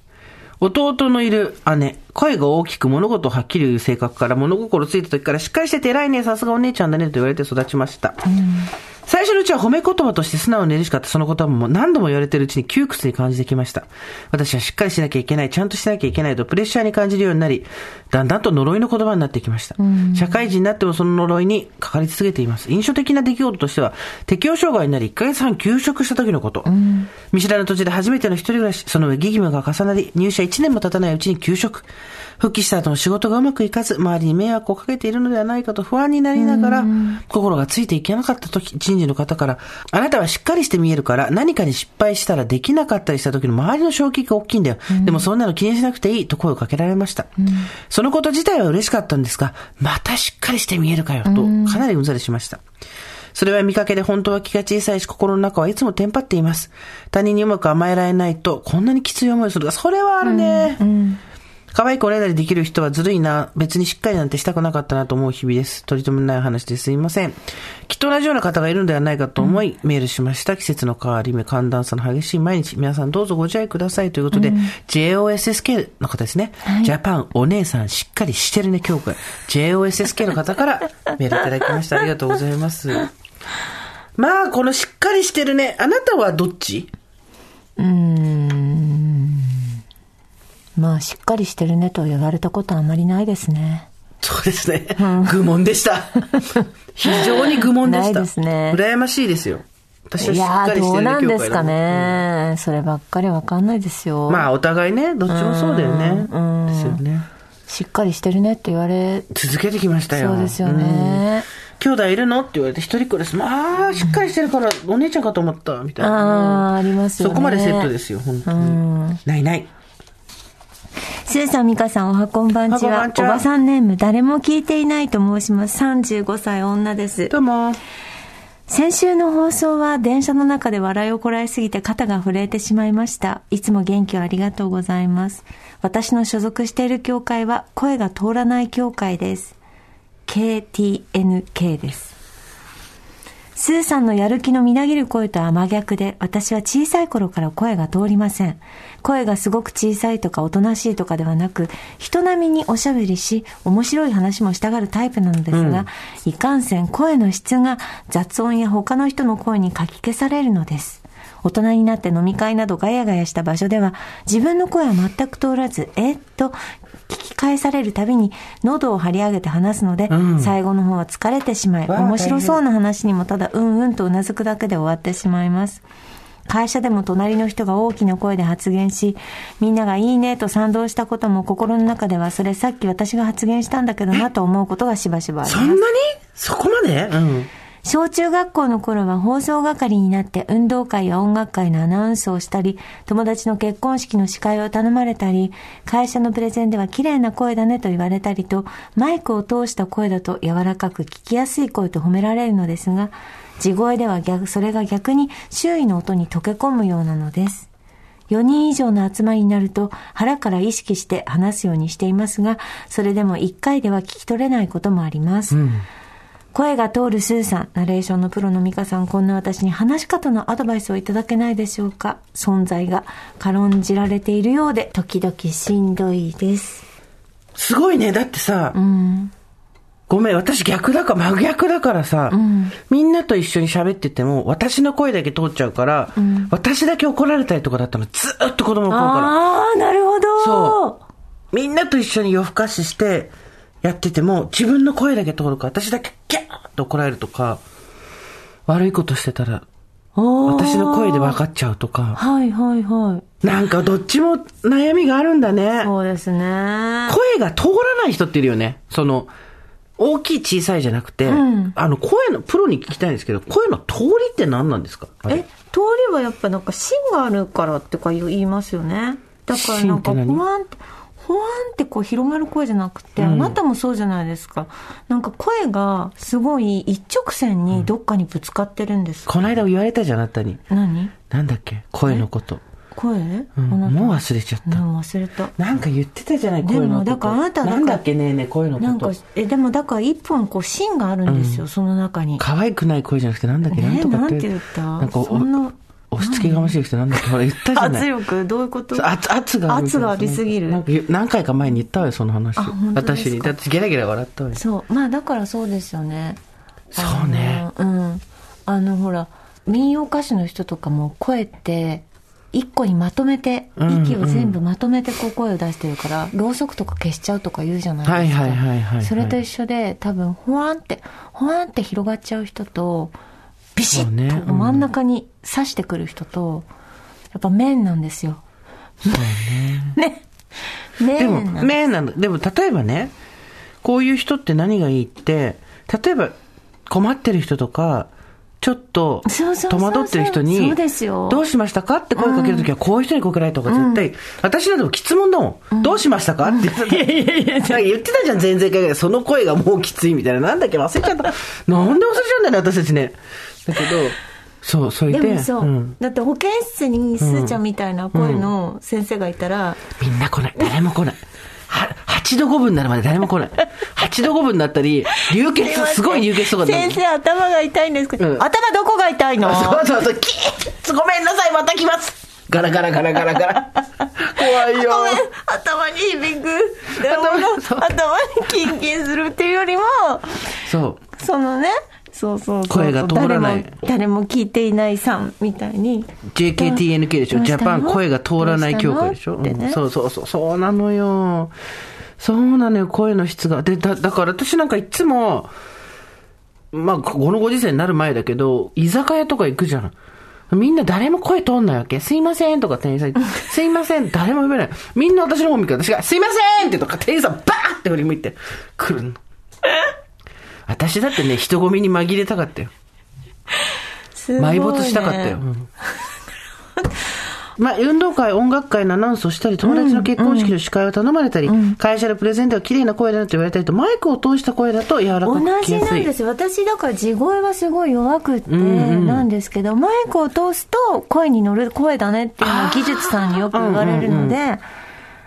弟のいる姉、声が大きく物事をはっきり言う性格から物心ついた時からしっかりしてて偉いね、さすがお姉ちゃんだねと言われて育ちました。最初のうちは褒め言葉として素直に嬉しかったその言葉も何度も言われているうちに窮屈に感じてきました。私はしっかりしなきゃいけない、ちゃんとしなきゃいけないとプレッシャーに感じるようになり、だんだんと呪いの言葉になってきました。社会人になってもその呪いにかかり続けています。印象的な出来事としては、適応障害になり1ヶ月半休職した時のこと。見知らぬ土地で初めての一人暮らし、その上義務が重なり、入社1年も経たないうちに休職。復帰した後も仕事がうまくいかず、周りに迷惑をかけているのではないかと不安になりながら、心がついていけなかった時、人事の方から、あなたはしっかりして見えるから、何かに失敗したらできなかったりした時の周りの衝撃が大きいんだよ。でもそんなの気にしなくていいと声をかけられました。そのこと自体は嬉しかったんですが、またしっかりして見えるかよ、と、かなりうんざりしました。それは見かけで本当は気が小さいし、心の中はいつもテンパっています。他人にうまく甘えられないと、こんなにきつい思いをするが、それはあるね。可愛くおねだりできる人はずるいな。別にしっかりなんてしたくなかったなと思う日々です。取り留めない話ですいません。きっと同じような方がいるのではないかと思い、メールしました。季節の変わり目、寒暖差の激しい毎日。皆さんどうぞご自愛ください。ということで、JOSSK の方ですね。ジャパンお姉さんしっかりしてるね協会。JOSSK の方から メールいただきました。ありがとうございます。まあ、このしっかりしてるね。あなたはどっち？うーん。まあ、しっかりしてるねと言われたことはあまりないですね。そうですね。愚問でした。非常に愚問でした。ないですね羨ましいですよ。私はいしっかりしてるねどうなんですか協会だね。そればっかりわかんないですよ。まあ、お互いね、どっちもそうだよね。うんうんですよね。しっかりしてるねって言われ、続けてきましたよ。そうですよね。兄弟いるのって言われて、一人っ子です。まあ、しっかりしてるから、お姉ちゃんかと思った、みたいな。ああ、ありますよね。そこまでセットですよ、本当に。ないない。スーさん、ミカさん、おはこんばんちは。おはこんばんちはおばさんネーム、誰も聞いていないと申します。35歳女です。どうも。先週の放送は電車の中で笑いをこらえすぎて肩が震えてしまいました。いつも元気をありがとうございます。私の所属している教会は声が通らない教会です。KTNK です。スーさんのやる気のみなぎる声とは真逆で、私は小さい頃から声が通りません。声がすごく小さいとかおとなしいとかではなく、人並みにおしゃべりし、面白い話もしたがるタイプなのですが、いかんせん声の質が雑音や他の人の声にかき消されるのです。大人になって飲み会などガヤガヤした場所では、自分の声は全く通らず、えっ？と、聞き返されるたびに喉を張り上げて話すので、うん最後の方は疲れてしまい、面白そうな話にもただうんうんとうなずくだけで終わってしまいます。会社でも隣の人が大きな声で発言し、みんながいいねと賛同したことも心の中ではそれさっき私が発言したんだけどなと思うことがしばしばありますそんなに？そこまで？うん。小中学校の頃は放送係になって運動会や音楽会のアナウンスをしたり、友達の結婚式の司会を頼まれたり、会社のプレゼンでは綺麗な声だねと言われたりと、マイクを通した声だと柔らかく聞きやすい声と褒められるのですが、地声では逆、それが逆に周囲の音に溶け込むようなのです。4人以上の集まりになると腹から意識して話すようにしていますが、それでも1回では聞き取れないこともあります。声が通るスーさん、ナレーションのプロのミカさん、こんな私に話し方のアドバイスをいただけないでしょうか存在が軽んじられているようで、時々しんどいです。すごいね。だってさ、うん。ごめん、私逆だから、真逆だからさ、んみんなと一緒に喋ってても、私の声だけ通っちゃうから、私だけ怒られたりとかだったの、ずーっと子供の頃から。ああ、なるほど。そう。みんなと一緒に夜更かしして、やってても、自分の声だけ通るから、私だけギャーッと怒られるとか、悪いことしてたら、私の声で分かっちゃうとか、はいはいはい。なんかどっちも悩みがあるんだね。そうですね。声が通らない人っているよね。その、大きい小さいじゃなくて、んあの、声の、プロに聞きたいんですけど、声の通りって何なんですか？え、通りはやっぱなんか芯があるからってか言いますよね。だからなんか、芯って何？ほわんって、ほわんってこう広がる声じゃなくて、あなたもそうじゃないですか。なんか声がすごい一直線にどっかにぶつかってるんです。この間言われたじゃん、あなたに。何？なんだっけ？声のこと。声、うんもう忘れちゃった。うん、忘れた。なんか言ってたじゃない、でも声のこと。だからあなたなんだっけねえねえ、声のなんかこと。、え、でもだから一本こう芯があるんですよ、その中に。可愛くない声じゃなくて、なんだっけ、なんねとかって。なんて言った？なんかお、そんな押し付けがましい人なんだっけ、ほら言ったじゃない。圧力？どういうこと？圧圧が圧がありすぎる何回か前に言ったわよ、その話。私に。だってゲラゲラ笑ったわよ。そう。まあだからそうですよね。そうね。うん。あのほら、民謡歌手の人とかも声って、一個にまとめて、うん息を全部まとめてこう声を出してるから、ろうそくとか消しちゃうとか言うじゃないですか。はいはいはいはいはいそれと一緒で、多分、ほわんって、ほわんって広がっちゃう人と、ビシッと真ん中に刺してくる人と、やっぱ面なんですよ。そうね。ね。でも、面なんねなの。でも、例えばね、こういう人って何がいいって、例えば、困ってる人とか、ちょっと戸惑ってる人に、そうですよどうしましたかって声かけるときは、こういう人に声かけられた方が絶対、私なんでも質問だもん。どうしましたかって言ってた。なんか言ってたじゃん、前々回ぐらい。その声がもうきついみたいな。なんだっけ忘れちゃった。なんで忘れちゃうんだよね、私たちね。だけど、そう、それで、でもそう、んだって保健室にすーちゃんみたいな声の先生がいたら、みんな来ない。誰も来ない。は、8度5分になるまで誰も来ない。8度5分になったり、流血、すごい流血とか先生頭が痛いんですけど、うん頭どこが痛いの？そうそうそう、キーッごめんなさい、また来ますガラガラガラガラガラ。怖いよ。頭に響くでも頭そう頭にキンキンするっていうよりもそう。そのねそうそうそう声が通らない誰も聞いていないさんみたいに JKTNK でしょ？ジャパン声が通らない協会でしょ、そうそうそう、そうなのよ。そうなのよ、声の質が。で、だ、だから私なんかいつも、まあ、このご時世になる前だけど、居酒屋とか行くじゃん。みんな誰も声通んないわけ。すいませんとか店員さん すいません、誰も呼べない。みんな私の方見るから、私が、すいませんってとか、店員さんバーって振り向いて、来るの。私だってね、人混みに紛れたかったよ。すごいね。埋没したかったよ。うん。まあ、運動会、音楽会のアナウンスをしたり、友達の結婚式の司会を頼まれたり、会社のプレゼンでは綺麗な声だなと言われたりと、マイクを通した声だと柔らかく同聞きやすい。じなんで。す私だから地声はすごい弱くってなんですけど、マイクを通すと声に乗る声だねっていうのは技術さんによく言われるので、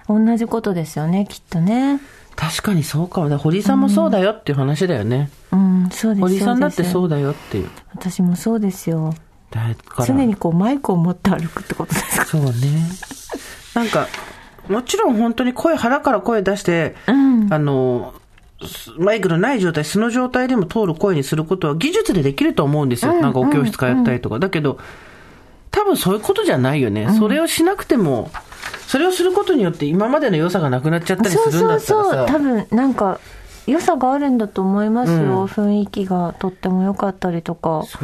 同じことですよねきっとね確かにそうかもね。堀井さんもそうだよっていう話だよね。うんそうです堀井さんだってうそうだよっていう。私もそうですよだから常にこうマイクを持って歩くってことですか？そうね。なんか、もちろん本当に声、腹から声出して、んあの、すマイクのない状態、素の状態でも通る声にすることは技術でできると思うんですよ。なんかお教室通ったりとか。だけど、多分そういうことじゃないよね。それをしなくても、それをすることによって今までの良さがなくなっちゃったりそうするんだそうったらさ。そう多分なんか良さがあるんだと思いますよ、雰囲気がとっても良かったりとか。そ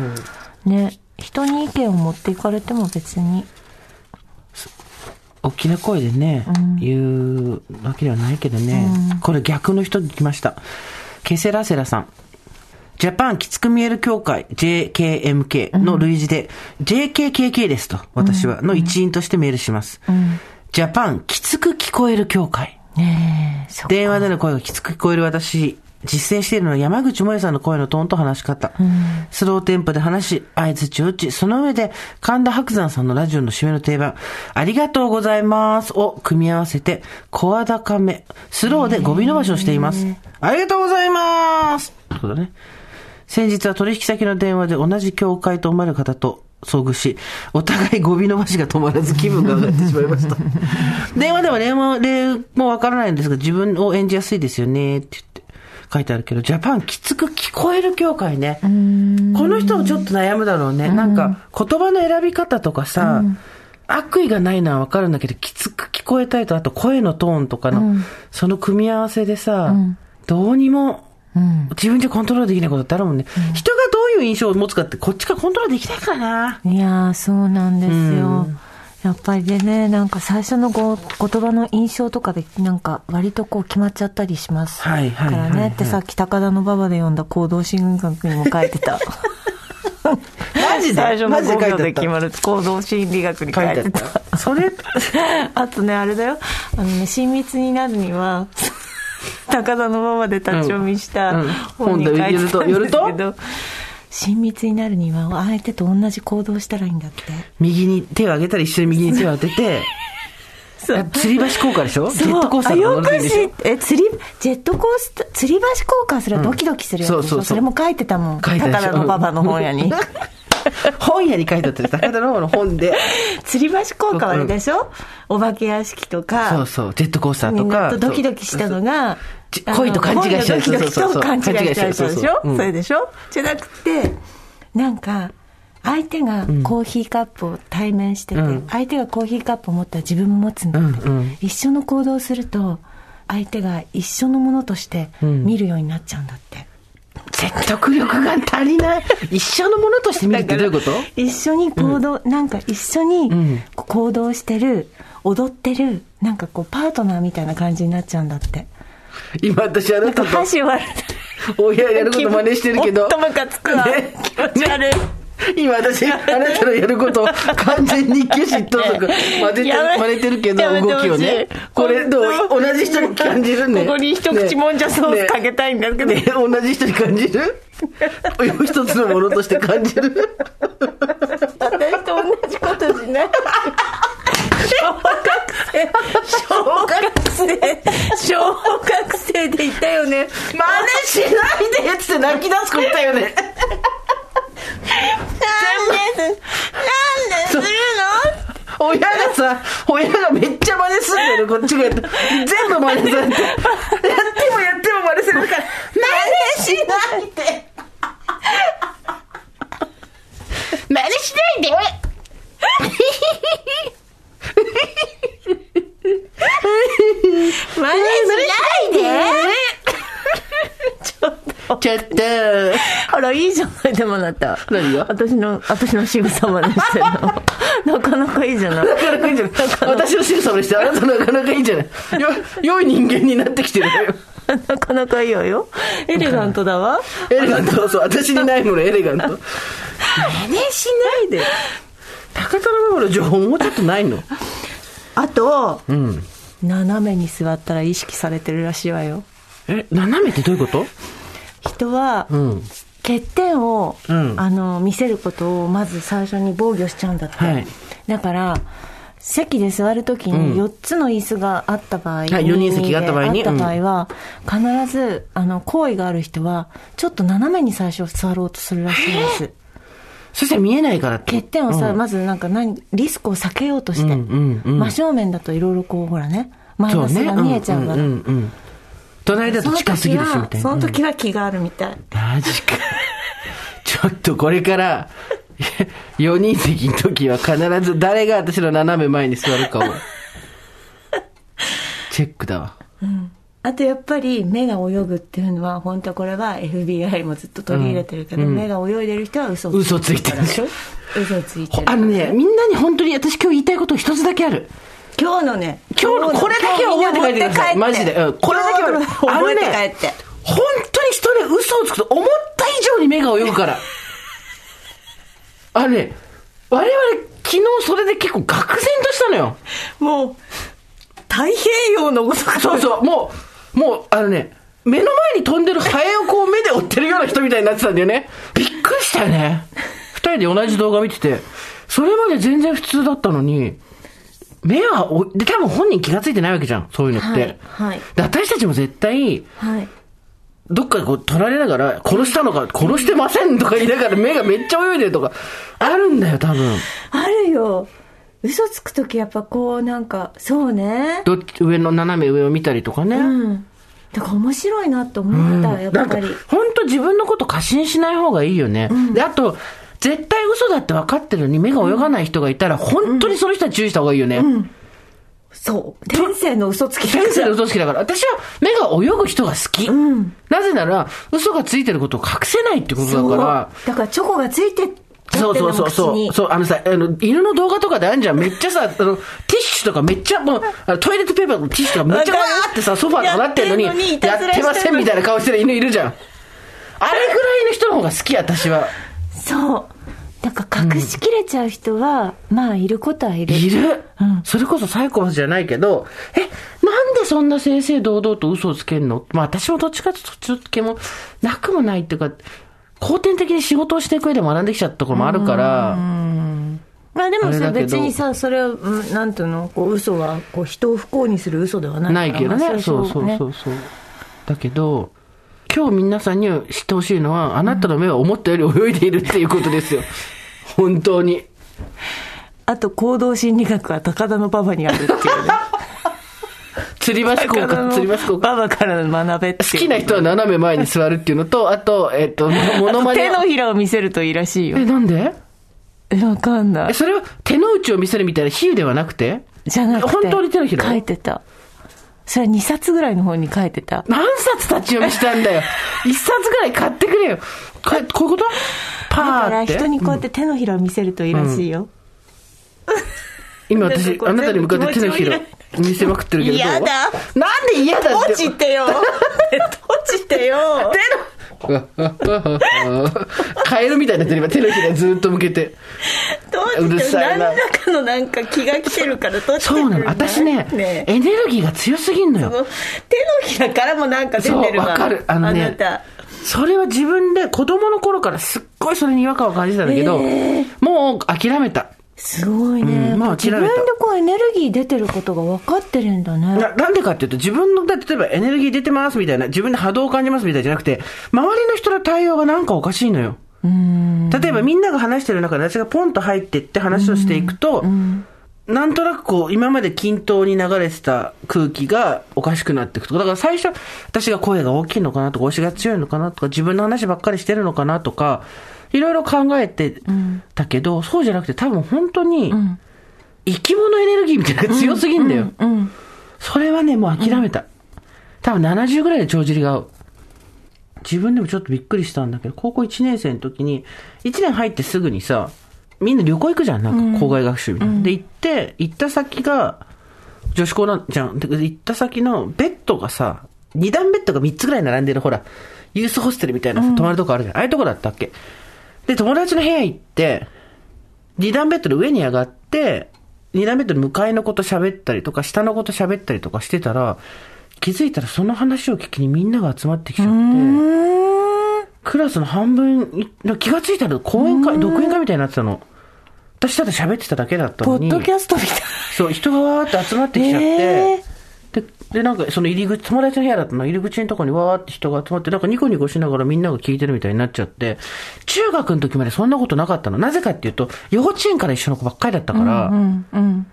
う。ね。人に意見を持っていかれても別に。大きな声でね、言うわけではないけどね、これ逆の人に来ました。ケセラセラさん。ジャパンきつく見える協会 JKMK の類似で、JKKK ですと、私は、の一員としてメールします。ジャパンきつく聞こえる協会。ね電話での声がきつく聞こえる私、実践しているのは山口萌さんの声のトーンと話し方。スローテンポで話し、合図ち打ち、その上で神田伯山さんのラジオの締めの定番、ありがとうございますを組み合わせて、声高め、スローで語尾伸ばしをしています。ありがとうございますということね。先日は取引先の電話で同じ教会と思われる方と遭遇し、お互い語尾伸ばしが止まらず気分が上がってしまいました。電話では例も、例もわからないんですが、自分を演じやすいですよね、って言って書いてあるけど、ジャパンきつく聞こえる教会ね。この人もちょっと悩むだろうね。なんか、言葉の選び方とかさ、悪意がないのはわかるんだけど、きつく聞こえたいと、あと声のトーンとかの、その組み合わせでさ、どうにも、自分じゃコントロールできないことってあるもんね。人がどういう印象を持つかって、こっちがコントロールできないから。な。いやーそうなんですよ、やっぱりでねなんか最初のご言葉の印象とかでなんか割とこう決まっちゃったりします。かはいはいらはいはい。ねってさっき高田の馬場で読んだ行動心理学にも書いてた。マジで？最初のマジで書い5秒で決まる行動心理学に書書いてた。それ、あとね、あれだよ。あのね、親密になるには、高田のままで立ち読みしたうんうん。本に書いてたんですけど、親密になるには、相手と同じ行動したらいいんだって。右に手を上げたら一緒に右に手を当てて、そう。あ吊り橋効果でしょ？ジェットコースターあよくしえ、釣り、ジェットコースター、吊り橋効果するドキドキするやつでしょ、そうそうそう。れも書いてたもん。高田の馬場の本屋に。本屋に書いてあったよ高田の方の本で。吊り橋効果はあれでしょ、お化け屋敷とか。そうそう、ジェットコースターとか。とドキドキしたのが恋と勘違いしちゃう恋のドキドキと勘違いしちゃうでしそうそう。それでしょ？じゃなくて、なんか、相手がコーヒーカップを対面してて、うん。相手がコーヒーカップを持ったら自分も持つんだって。うんうん。一緒の行動をすると、相手が一緒のものとして見るようになっちゃうんだって。説得力が足りない。一緒のものとして見るってどういうこと？一緒に行動、なんか一緒にん行動してる、踊ってる、なんかこうパートナーみたいな感じになっちゃうんだって。今私あなたと箸割る。親やること真似してるけど。ほんとムカつくわね気持ち悪い今私、あなたのやることを完全に一挙手一投足真似て真似てるけど、動きをね。これどう同じ人に感じるね。ここに一口もんじゃソースかけたいんだけど。ねね同じ人に感じる？一つのものとして感じる？私と同じことしない。小学生。小学生。小学生でいたよね。真似しないでっつって泣き出す子いたよね。なんでなんでする親がさ、親がめっちゃ真似すんだよね、こっちがやって。全部真似されて。やってもやっても真似されるから、真似しないで。真似しないで。の真似しないで ちょっとちょっと。あら、いいじゃない、でもあなた。何が？私の、私の仕草までしてるの。なかなかいいじゃない。なかなかいいんじゃない私の仕草にしてあなたなかなかいいんじゃないよ、良い人間になってきてるわよ。なかなかいいわよ。エレガントだわ。エレガント、そう、私にないもの、エレガント。真似しないで。高田馬場の情報もうちょっとないのあと、うん。斜めに座ったら意識されてるらしいわよ。え、斜めってどういうこと？人は、うん。欠点を、うん。あの見せることをまず最初に防御しちゃうんだって、はい。だから席で座るときうん。に4つの椅子があった場合に、はい四人席があった場合にあった場合は、必ずあの好意がある人はちょっと斜めに最初座ろうとするらしいんです。そして見えないからって。欠点をさ、うん。まずなんか何リスクを避けようとして、うんうんうん。真正面だといろいろこうほらねマイナスが見えちゃうから、んんうん隣だと近すぎるし、みたいな。その時は気があるみたい、マジか。ちょっとこれから、4人席の時は必ず誰が私の斜め前に座るかを、チェックだわ。あとやっぱり目が泳ぐっていうのは本当これは FBI もずっと取り入れてるけど、うん目が泳いでる人は嘘を嘘ついてるでしょ？嘘ついてるあのね、みんなに本当に私今日言いたいこと一つだけある。今日のね今日のこれだけは覚えて帰ってください。マジで。うん、これだけ覚えて帰って、本当に人ね、嘘をつくと思った以上に目が泳ぐから。あのね、我々昨日それで結構愕然としたのよ。もう太平洋のごとくそうそう、もう、もう、あのね、目の前に飛んでるハエをこう目で追ってるような人みたいになってたんだよね。びっくりしたよね。二人で同じ動画見てて、それまで全然普通だったのに、目はお、で、多分本人気がついてないわけじゃん、そういうのって。はいはいで私たちも絶対、はいどっかでこう取られながら、殺したのか、殺してませんとか言いながら目がめっちゃ泳いでるとか、あるんだよ、多分。あるよ嘘つく時やっぱこうなんかそうねどっち、上の斜め上を見たりとかね。うんだから面白いなって思った、やっなんかぱり、本当自分のこと過信しない方がいいよね。で、あと、絶対嘘だって分かってるのに目が泳がない人がいたら、本当にその人は注意した方がいいよね。そう天性の嘘つき先生の嘘つきだから。私は目が泳ぐ人が好き。なぜなら、嘘がついてることを隠せないってことだから。だからチョコがついてそうそうそうそう。そう、あのさ、あの、犬の動画とかであるじゃん。めっちゃさ、あの、ティッシュとかめっちゃ、もう、トイレットペーパーのティッシュとかめっちゃわーってさ、ソファーとかなってんのに、やってませんみたいな顔してる犬いるじゃん。あれぐらいの人の方が好き、私は。そう。だから隠しきれちゃう人は、まあいることはいる。いる、それこそサイコパスじゃないけど、え、なんでそんな正々堂々と嘘をつけんの？まあ私もどっちかというとそっちの気もなくもないっていうか、後天的に仕事をしていく上で学んできちゃったところもあるから、まあでもさあれだけど。別にさそれはうんなんていうのこう嘘はこう人を不幸にする嘘ではないないけどね。まあそうそうねそうそう。だけど、今日皆さんに知ってほしいのは、あなたの目は思ったより泳いでいるっていうことですよ。本当に。あと行動心理学は高田の馬場にあるっていうね。吊り橋効果、吊り橋効果。馬場から学べって好きな人は斜め前に座るっていうのと、あと、えっと、モノマネ手。のひらを見せるといいらしいよ。え、なんで？えわかんない。え、それは手の内を見せるみたいな比喩ではなくて？じゃなくて。本当に手のひら書いてたそれ2冊ぐらいの本に書いてた何冊立ち読みしたんだよ。一冊ぐらい買ってくれよ。かこういうこと？パだからーって。人にこうやって手のひらを見せるといいらしいよ、今私、なんかこうあなたに向かって手のひら見せまくってるけど。嫌だなんで嫌だって。閉じてよ 閉じてよカエルみたいになってる今手のひらずっと向けて。閉うるじて何さいならかのなんか気が来てるから閉じてるそうなの。私ね、ねエネルギーが強すぎんのよ。手のひらからもなんか出てるわかるあのねなたそれは自分で子供の頃からすっごいそれに違和感を感じてたんだけど、もう諦めた。すごいね、うんまあ自分でこうエネルギー出てることが分かってるんだね。ななんでかっていうと、自分の、例えばエネルギー出てますみたいな、自分で波動を感じますみたいじゃなくて、周りの人の対応がなんかおかしいのよ。例えばみんなが話してる中で私がポンと入ってって話をしていくと、なんとなくこう、今まで均等に流れてた空気がおかしくなっていくとか、だから最初、私が声が大きいのかなとか、推しが強いのかなとか、自分の話ばっかりしてるのかなとか、いろいろ考えてたけど、そうじゃなくて多分本当に、生き物エネルギーみたいなのが強すぎんだよ。うんそれはね、もう諦めた。多分70ぐらいで帳尻が合う。自分でもちょっとびっくりしたんだけど、高校1年生の時に、1年入ってすぐにさ、みんな旅行行くじゃん、なんか校外学習みたいな。で、行って、行った先が、女子校なんじゃん。で行った先のベッドがさ、二段ベッドが三つぐらい並んでる、ほら、ユースホステルみたいなさ泊まるとこあるじゃん。ああいうとこだったっけ？で、友達の部屋行って、二段ベッドの上に上がって、二段ベッドの向かいの子と喋ったりとか、下の子と喋ったりとかしてたら、気づいたらその話を聞きにみんなが集まってきちゃって、クラスの半分い、気がついたら講演会、独演会みたいになってたの。私ただ喋ってただけだったのに。ポッドキャストみたいそう、人がわーって集まってきちゃって、えで、で、なんかその入り口、友達の部屋だったの、入り口のとこにわーって人が集まって、なんかニコニコしながらみんなが聞いてるみたいになっちゃって、中学の時までそんなことなかったの。なぜかっていうと、幼稚園から一緒の子ばっかりだったから、うんうん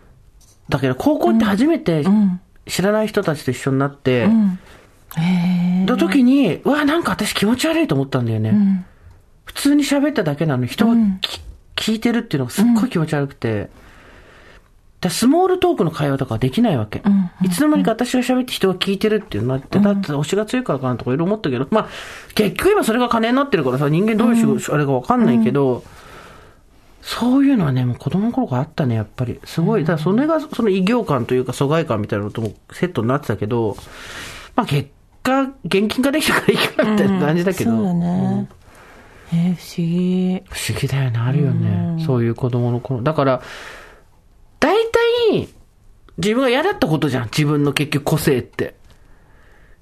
だけど高校って初めてん。知らない人たちと一緒になって、へえの時に、うわ、なんか私気持ち悪いと思ったんだよね。普通に喋っただけなのに人がき、聞いてるっていうのがすっごい気持ち悪くて。でスモールトークの会話とかはできないわけ。いつの間にか私が喋って人が聞いてるっていうのだって推しが強いからかなとかいろいろ思ったけど、まあ、結局今それが金になってるからさ、人間どういう仕事、あれかわかんないけど、そういうのはね、もう子供の頃からあったね、やっぱり。すごい。だからそれが、その異業感というか疎外感みたいなのともセットになってたけど、まあ結果、現金化できたからいいかなみたいな感じだけど。そうだね。えー、不思議。不思議だよね、あるよね。そういう子供の頃。だから、大体、自分が嫌だったことじゃん。自分の結局個性って。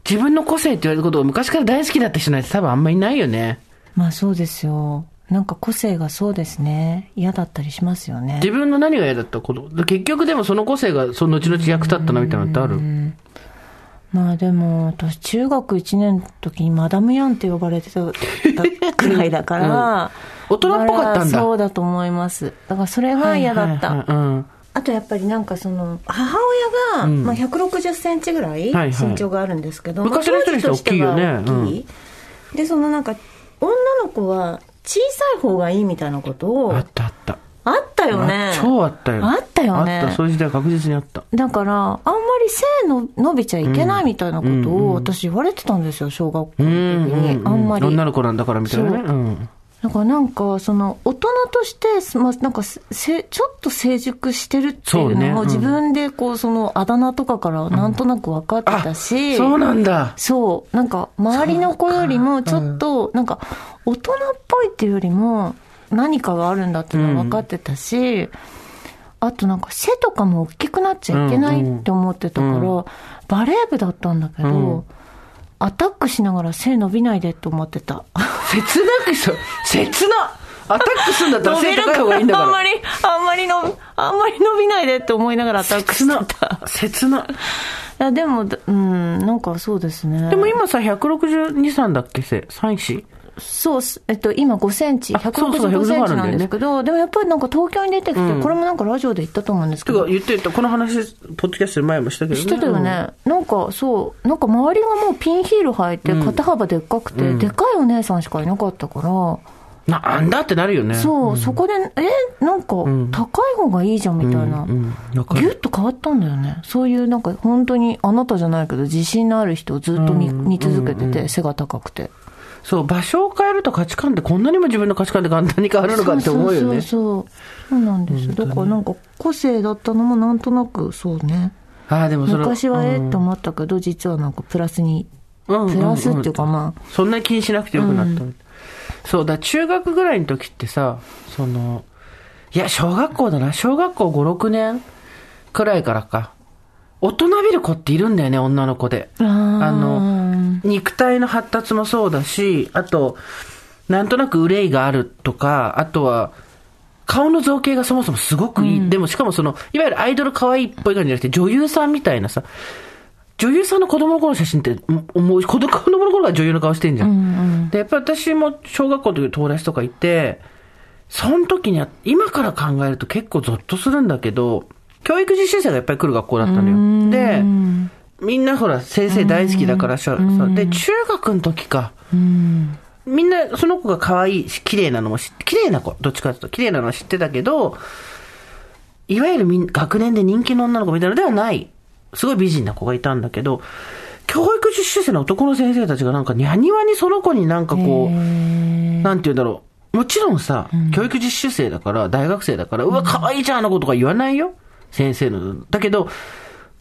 自分の個性って言われることが昔から大好きだった人なんて多分あんまりいないよね。まあそうですよ。なんか個性がそうですね。嫌だったりしますよね。自分の何が嫌だったこと？結局でもその個性がその後々役立ったなみたいなのってある？まあでも、私中学1年の時にマダムヤンって呼ばれてたくらいだから、大人っぽかったんだ。そうだと思います。だからそれが嫌だった。はいはいはいうんあとやっぱりなんかその、母親が、うんまあ、160センチぐらいはいはい身長があるんですけど、昔の人にしては大きいよねまあ当時としては大きいで、そのなんか、女の子は小さい方がいいみたいなことを、ああったあった。ったよね。あ超あったよ。あったよねあった。そういう時代確実にあった。だから、あんまり背の伸びちゃいけないみたいなことうんを私言われてたんですよ、小学校うのん時に。あんまり。女の子なんだからみたいなね。だからなんか、その、大人として、まあ、なんかせ、ちょっと成熟してるっていうのも、自分でこう、その、あだ名とかからなんとなく分かってたし、そうなんだ。そう。なんか、周りの子よりも、ちょっと、なんか、大人っぽいっていうよりも、何かがあるんだっていうのは分かってたし、あとなんか、背とかも大きくなっちゃいけないって思ってたから、うんバレー部だったんだけど、うんアタックしながら背伸びないでって思ってた。切なくそう。切なアタックするんだったら背高い方がいいんだから。あんまり、あんまりの、あんまり伸びないでって思いながらアタックし切なてた。。切な。いや、でも、うん、なんかそうですね。でも今さ、162、3だっけ背 ?3 子そうえっと、今5センチ、あそうそう165セン165チなんですけど、で。もやっぱりなんか東京に出てきて、うん。これもなんかラジオで言ったと思うんですけど、言ってた、この話、ポッドキャストで前もしたけどね。してたよね、なんかそう、なんか周りがもうピンヒール履いて、肩幅でっかくて、うん。でかいお姉さんしかいなかったから、うん。なんだってなるよね。そう、そこで、え、なんかん。高い方がいいじゃんみたいな。うんうん。わかる。ギュッと変わったんだよね。そういうなんか本当にあなたじゃないけど自信のある人をずっと見,、うん。見続けてて、うん。背が高くて。そう、場所を変えると価値観ってこんなにも自分の価値観って簡単に変わるのかって思うよね。そうそうそう。そうなんです。だからなんか個性だったのもなんとなくそうね。ああ、でもそれ昔はえうんって思ったけど、実はなんかプラスに、うんプラスっていうかまあ、そんなに気にしなくてよくなった、そうだ、中学ぐらいの時ってさ、その、いや、小学校だな。小学校5、6年くらいからか。大人びる子っているんだよね、女の子で。ああのの、肉体の発達もそうだし、あと、なんとなく憂いがあるとか、あとは、顔の造形がそもそもすごくいい。でもしかもその、いわゆるアイドル可愛いっぽい感じじゃなくて、女優さんみたいなさ、女優さんの子供の頃の写真って、もう子供の頃から女優の顔してんじゃん。うんうん。で、やっぱ私も小学校の時友達とかいて、その時には、今から考えると結構ゾッとするんだけど、教育実習生がやっぱり来る学校だったのよ。で、みんなほら、先生大好きだからさで、中学の時か。うん。みんな、その子が可愛いし、綺麗なのも知って、綺麗な子、どっちかというと、綺麗なのは知ってたけど、いわゆるみん学年で人気の女の子みたいなのではない、すごい美人な子がいたんだけど、教育実習生の男の先生たちがなんか、にゃにわにその子になんかこう、なんて言うんだろう。もちろんさ、教育実習生だから、大学生だから、うわ、可愛いじゃん、あの子とか言わないよ。先生の。だけど、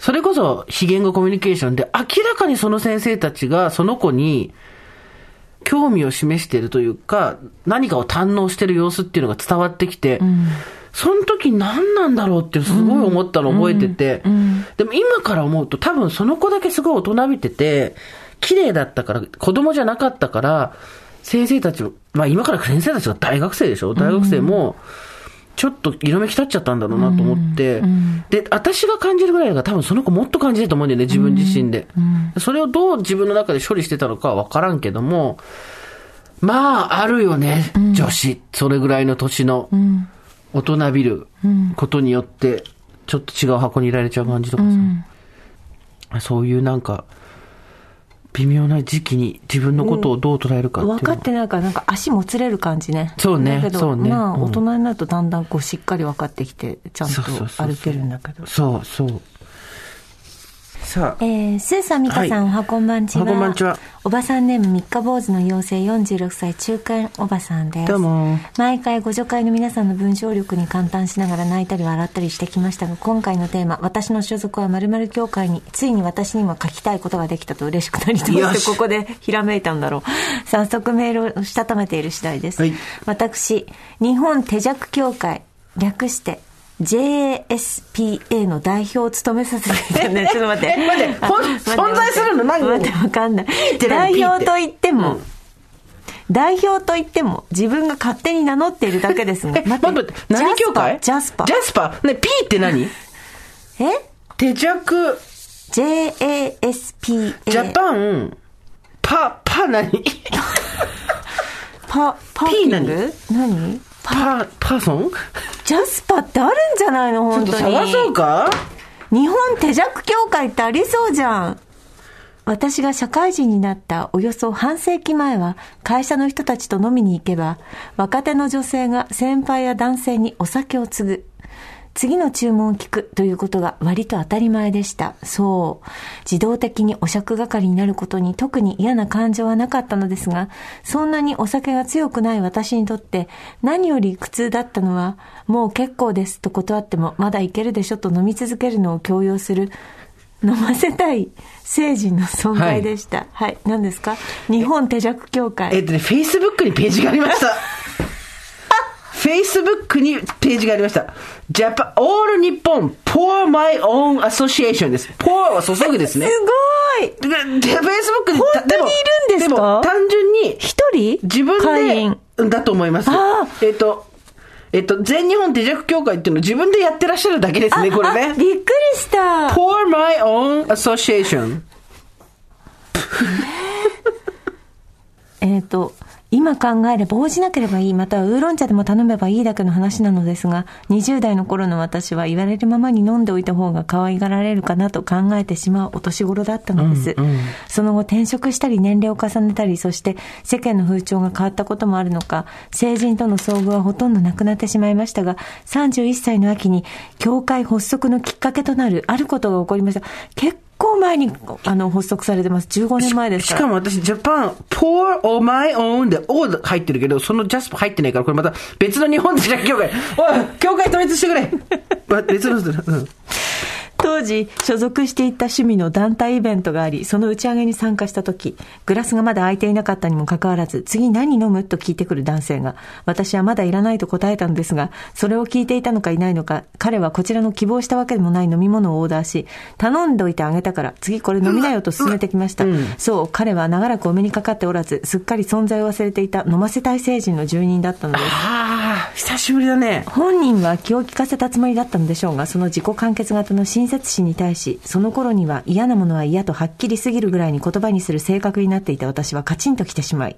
それこそ非言語コミュニケーションで、明らかにその先生たちがその子に興味を示しているというか、何かを堪能している様子っていうのが伝わってきて、その時何なんだろうってすごい思ったの覚えてて、でも今から思うと多分その子だけすごい大人びてて、綺麗だったから、子供じゃなかったから、先生たちも、まあ今から先生たちが大学生でしょ？大学生も、ちょっと色めき立っちゃったんだろうなと思って、で、私が感じるぐらいだから多分その子もっと感じてると思うんだよね、自分自身で。それをどう自分の中で処理してたのかはわからんけども、まあ、あるよね、女子。それぐらいの年の、大人びることによって、ちょっと違う箱にいられちゃう感じとかさ。そういうなんか、微妙な時期に自分のことをどう捉えるかっていうの分かってないからなんか足もつれる感じね。そうねだけどそうね。まあうん。大人になるとだんだんこうしっかり分かってきてちゃんと歩けるんだけど。そうそう。さあ、えー、スーさん、ミカさん、はいおはこんばんちは。おはこんばんちは？おばさんネーム、三日坊主の妖精46歳、中堅おばさんです。どうも。毎回ご助会の皆さんの文章力に感嘆しながら泣いたり笑ったりしてきましたが、今回のテーマ、私の所属は〇〇協会に、ついに私にも書きたいことができたと嬉しくなり、どうよししてここでひらめいたんだろう。早速メールをしたためている次第です。はい私、日本手弱協会、略して、JSPA の代表を務めさせていただいて、ね、ちょっと待って。え待って存在するの？何待って、わかんない。代表と言っても、うん代表と言っても自分が勝手に名乗っているだけですが。え、待って待って、何協会？ジャスパー。ジャスパー？ね、P って何？え？手弱、?JASPA。ジャパン、パ、パ何？パ、パーキン何？グ何？パ、パーソン？ジャスパってあるんじゃないの本当に。探そうか？日本手弱協会ってありそうじゃん。私が社会人になったおよそ半世紀前は会社の人たちと飲みに行けば若手の女性が先輩や男性にお酒を継ぐ。次の注文を聞くということが割と当たり前でした。そう。自動的にお酌係になることに特に嫌な感情はなかったのですが、そんなにお酒が強くない私にとって何より苦痛だったのは、もう結構ですと断ってもまだいけるでしょと飲み続けるのを強要する飲ませたい成人の存在でした。はい。何ですか？日本手弱協会え。っとね、Facebook にページがありました。Facebook にページがありました。Japan, All Nippon Pour My Own Association です。Pour は注ぐですね。すごいで、で Facebook に、本当にいるんですか？でも、単純に、一人？自分。で、だと思いますあ。えっと、えっと、全日本手弱協会っていうのを自分でやってらっしゃるだけですね、これあね。びっくりした。Pour My Own Association。えっ、と、今考えれば応じなければいい、またはウーロン茶でも頼めばいいだけの話なのですが、20代の頃の私は言われるままに飲んでおいた方が可愛がられるかなと考えてしまうお年頃だったのです。その後転職したり年齢を重ねたり、そして世間の風潮が変わったこともあるのか、成人との遭遇はほとんどなくなってしまいましたが、31歳の秋に教会発足のきっかけとなるあることが起こりました。結構前にあの発足されてます。15年前です。しかも私、ジャパン、pour or my own で O 入ってるけど、そのジャスプ入ってないから、これまた別の日本手弱協会。おい、協会統一してくれば 別の。うん当時所属していた趣味の団体イベントがありその打ち上げに参加した時グラスがまだ空いていなかったにもかかわらず次何飲むと聞いてくる男性が私はまだいらないと答えたのですがそれを聞いていたのかいないのか彼はこちらの希望したわけでもない飲み物をオーダーし頼んでおいてあげたから次これ飲みなよと勧めてきました、そう彼は長らくお目にかかっておらずすっかり存在を忘れていた飲ませたい成人の住人だったのです。ああ、久しぶりだね。本人は気を利かせたつもりだったのでしょうがその自己完結型の親切心に対しその頃には嫌なものは嫌とはっきりすぎるぐらいに言葉にする性格になっていた私はカチンと来てしまい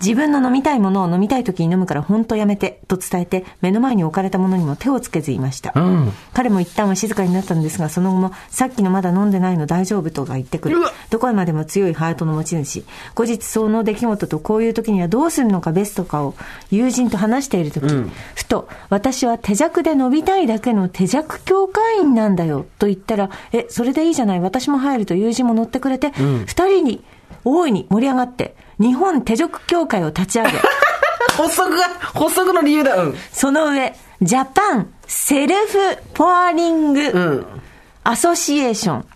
自分の飲みたいものを飲みたい時に飲むから本当やめてと伝えて目の前に置かれたものにも手をつけず言いました、ん。彼も一旦は静かになったのですがその後もさっきのまだ飲んでないの大丈夫とか言ってくる。どこまでも強いハートの持ち主。後日その出来事とこういう時にはどうするのかベストかを友人と話している時、ふと私は手弱で伸びたいだけの手弱協会員なんだよと言ったらえそれでいいじゃない私も入ると友人も乗ってくれて、二人に大いに盛り上がって日本手弱協会を立ち上げ 発足が、発足の理由だ。うん。その上ジャパンセルフポアリング、うん。アソシエーション。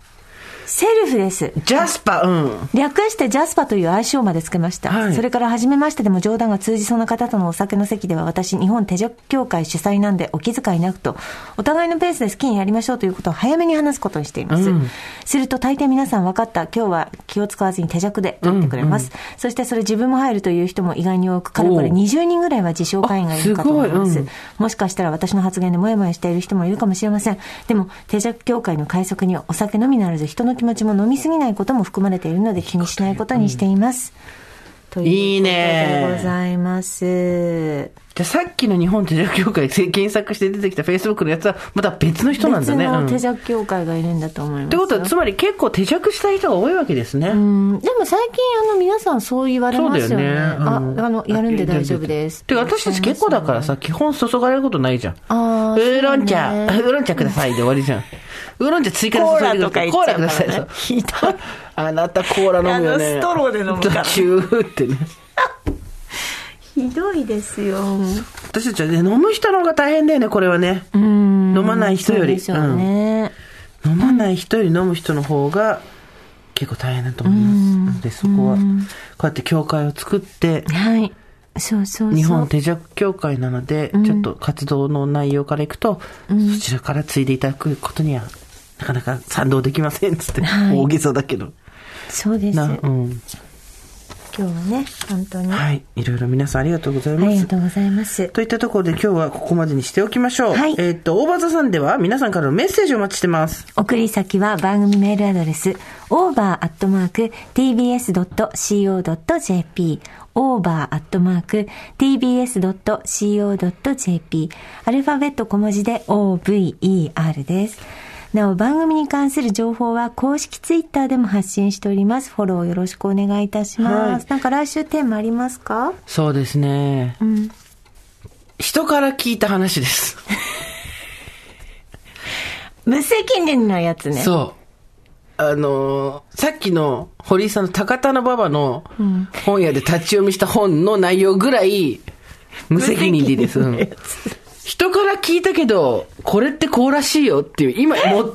セルフです。ジャスパ、うん。略してジャスパという愛称までつけました。はいそれから初めましてでも冗談が通じそうな方とのお酒の席では私、日本手錠協会主催なんでお気遣いなくと、お互いのペースで好きにやりましょうということを早めに話すことにしています。すると大抵皆さん分かった、今日は気を使わずに手錠でと言ってくれます。そしてそれ自分も入るという人も意外に多く、かれこれおう20人ぐらいは自称会員がいるかと思います。あすうんもしかしたら私の発言でモヤモヤしている人もいるかもしれません。でも、手弱協会の快速にはお酒のみならず人の気持ちも飲みすぎないことも含まれているので気にしないことにしています。ということいねでございます。じゃあさっきの日本手錠協会で検索して出てきた Facebook のやつはまた別の人なんだね。別うんの手弱協会がいるんだと思いますよ。ってことは、つまり結構手弱したい人が多いわけですね。うん、でも最近あの皆さんそう言われますよね。ね。うんあ、あの、やるんで大丈夫です。てか私たち結構だからさ、基本注がれることないじゃん。あーウーロン茶、ねウーロン茶くださいで終わりじゃん。ウーロン茶追加で注いでください。コーラください。ひどい あなたコーラ飲むよね。あのストローで飲むから チューってね。ひどいですよ。私たちはね、飲む人の方が大変だよね、これはね。うん。飲まない人よりそうでしょうね。飲まない人より飲む人の方が結構大変だと思います。で、そこは、こうやって協会を作って、はい。そうそうそう。日本手弱協会なので、ちょっと活動の内容からいくと、そちらから継いでいただくことには、なかなか賛同できませんっつって、はい大げさだけど。そうです。うん。日はね、本当に。はい。いろいろ皆さんありがとうございあます。りがとうございます。といったところで今日はここまでにしておきましょう。はいえっ、と、大場座さんでは皆さんからのメッセージをお待ちしてます。送り先は番組メールアドレス、over.tbs.co.jp over.tbs.co.jp アルファベット小文字で over です。なお、番組に関する情報は公式ツイッターでも発信しております。フォローよろしくお願いいたします。はいなんか来週テーマありますか？そうですね。うん。人から聞いた話です。無責任なやつね。そう。あのーさっきの堀井さんの高田馬場の本屋で立ち読みした本の内容ぐらい無責任でいいです。うん人から聞いたけど、これってこうらしいよっていう、今 最も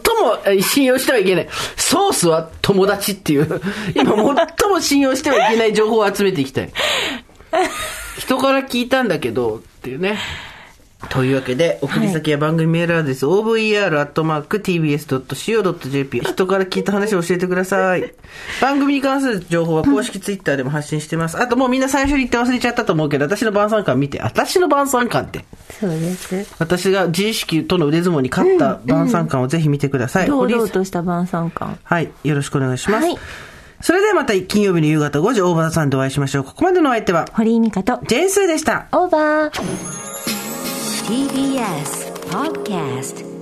え信用してはいけない。ソースは友達っていう、今最も信用してはいけない情報を集めていきたい。人から聞いたんだけど、っていうね。というわけで、送り先や番組メールアドレス、over.tbs.co.jp、人から聞いた話を教えてください。番組に関する情報は公式ツイッターでも発信してます。あともうみんな最初に言って忘れちゃったと思うけど、私の晩餐館見て、私の晩餐館って。そうです。私が自意識との腕相撲に勝った晩餐館をぜひ見てください。堂堀井さん々とした晩餐館。はい。よろしくお願いします。はいそれではまた金曜日の夕方5時、大場さんでお会いしましょう。ここまでのお相手は、堀井美香と、ジェーンスーでした。オーバー。TBS Podcast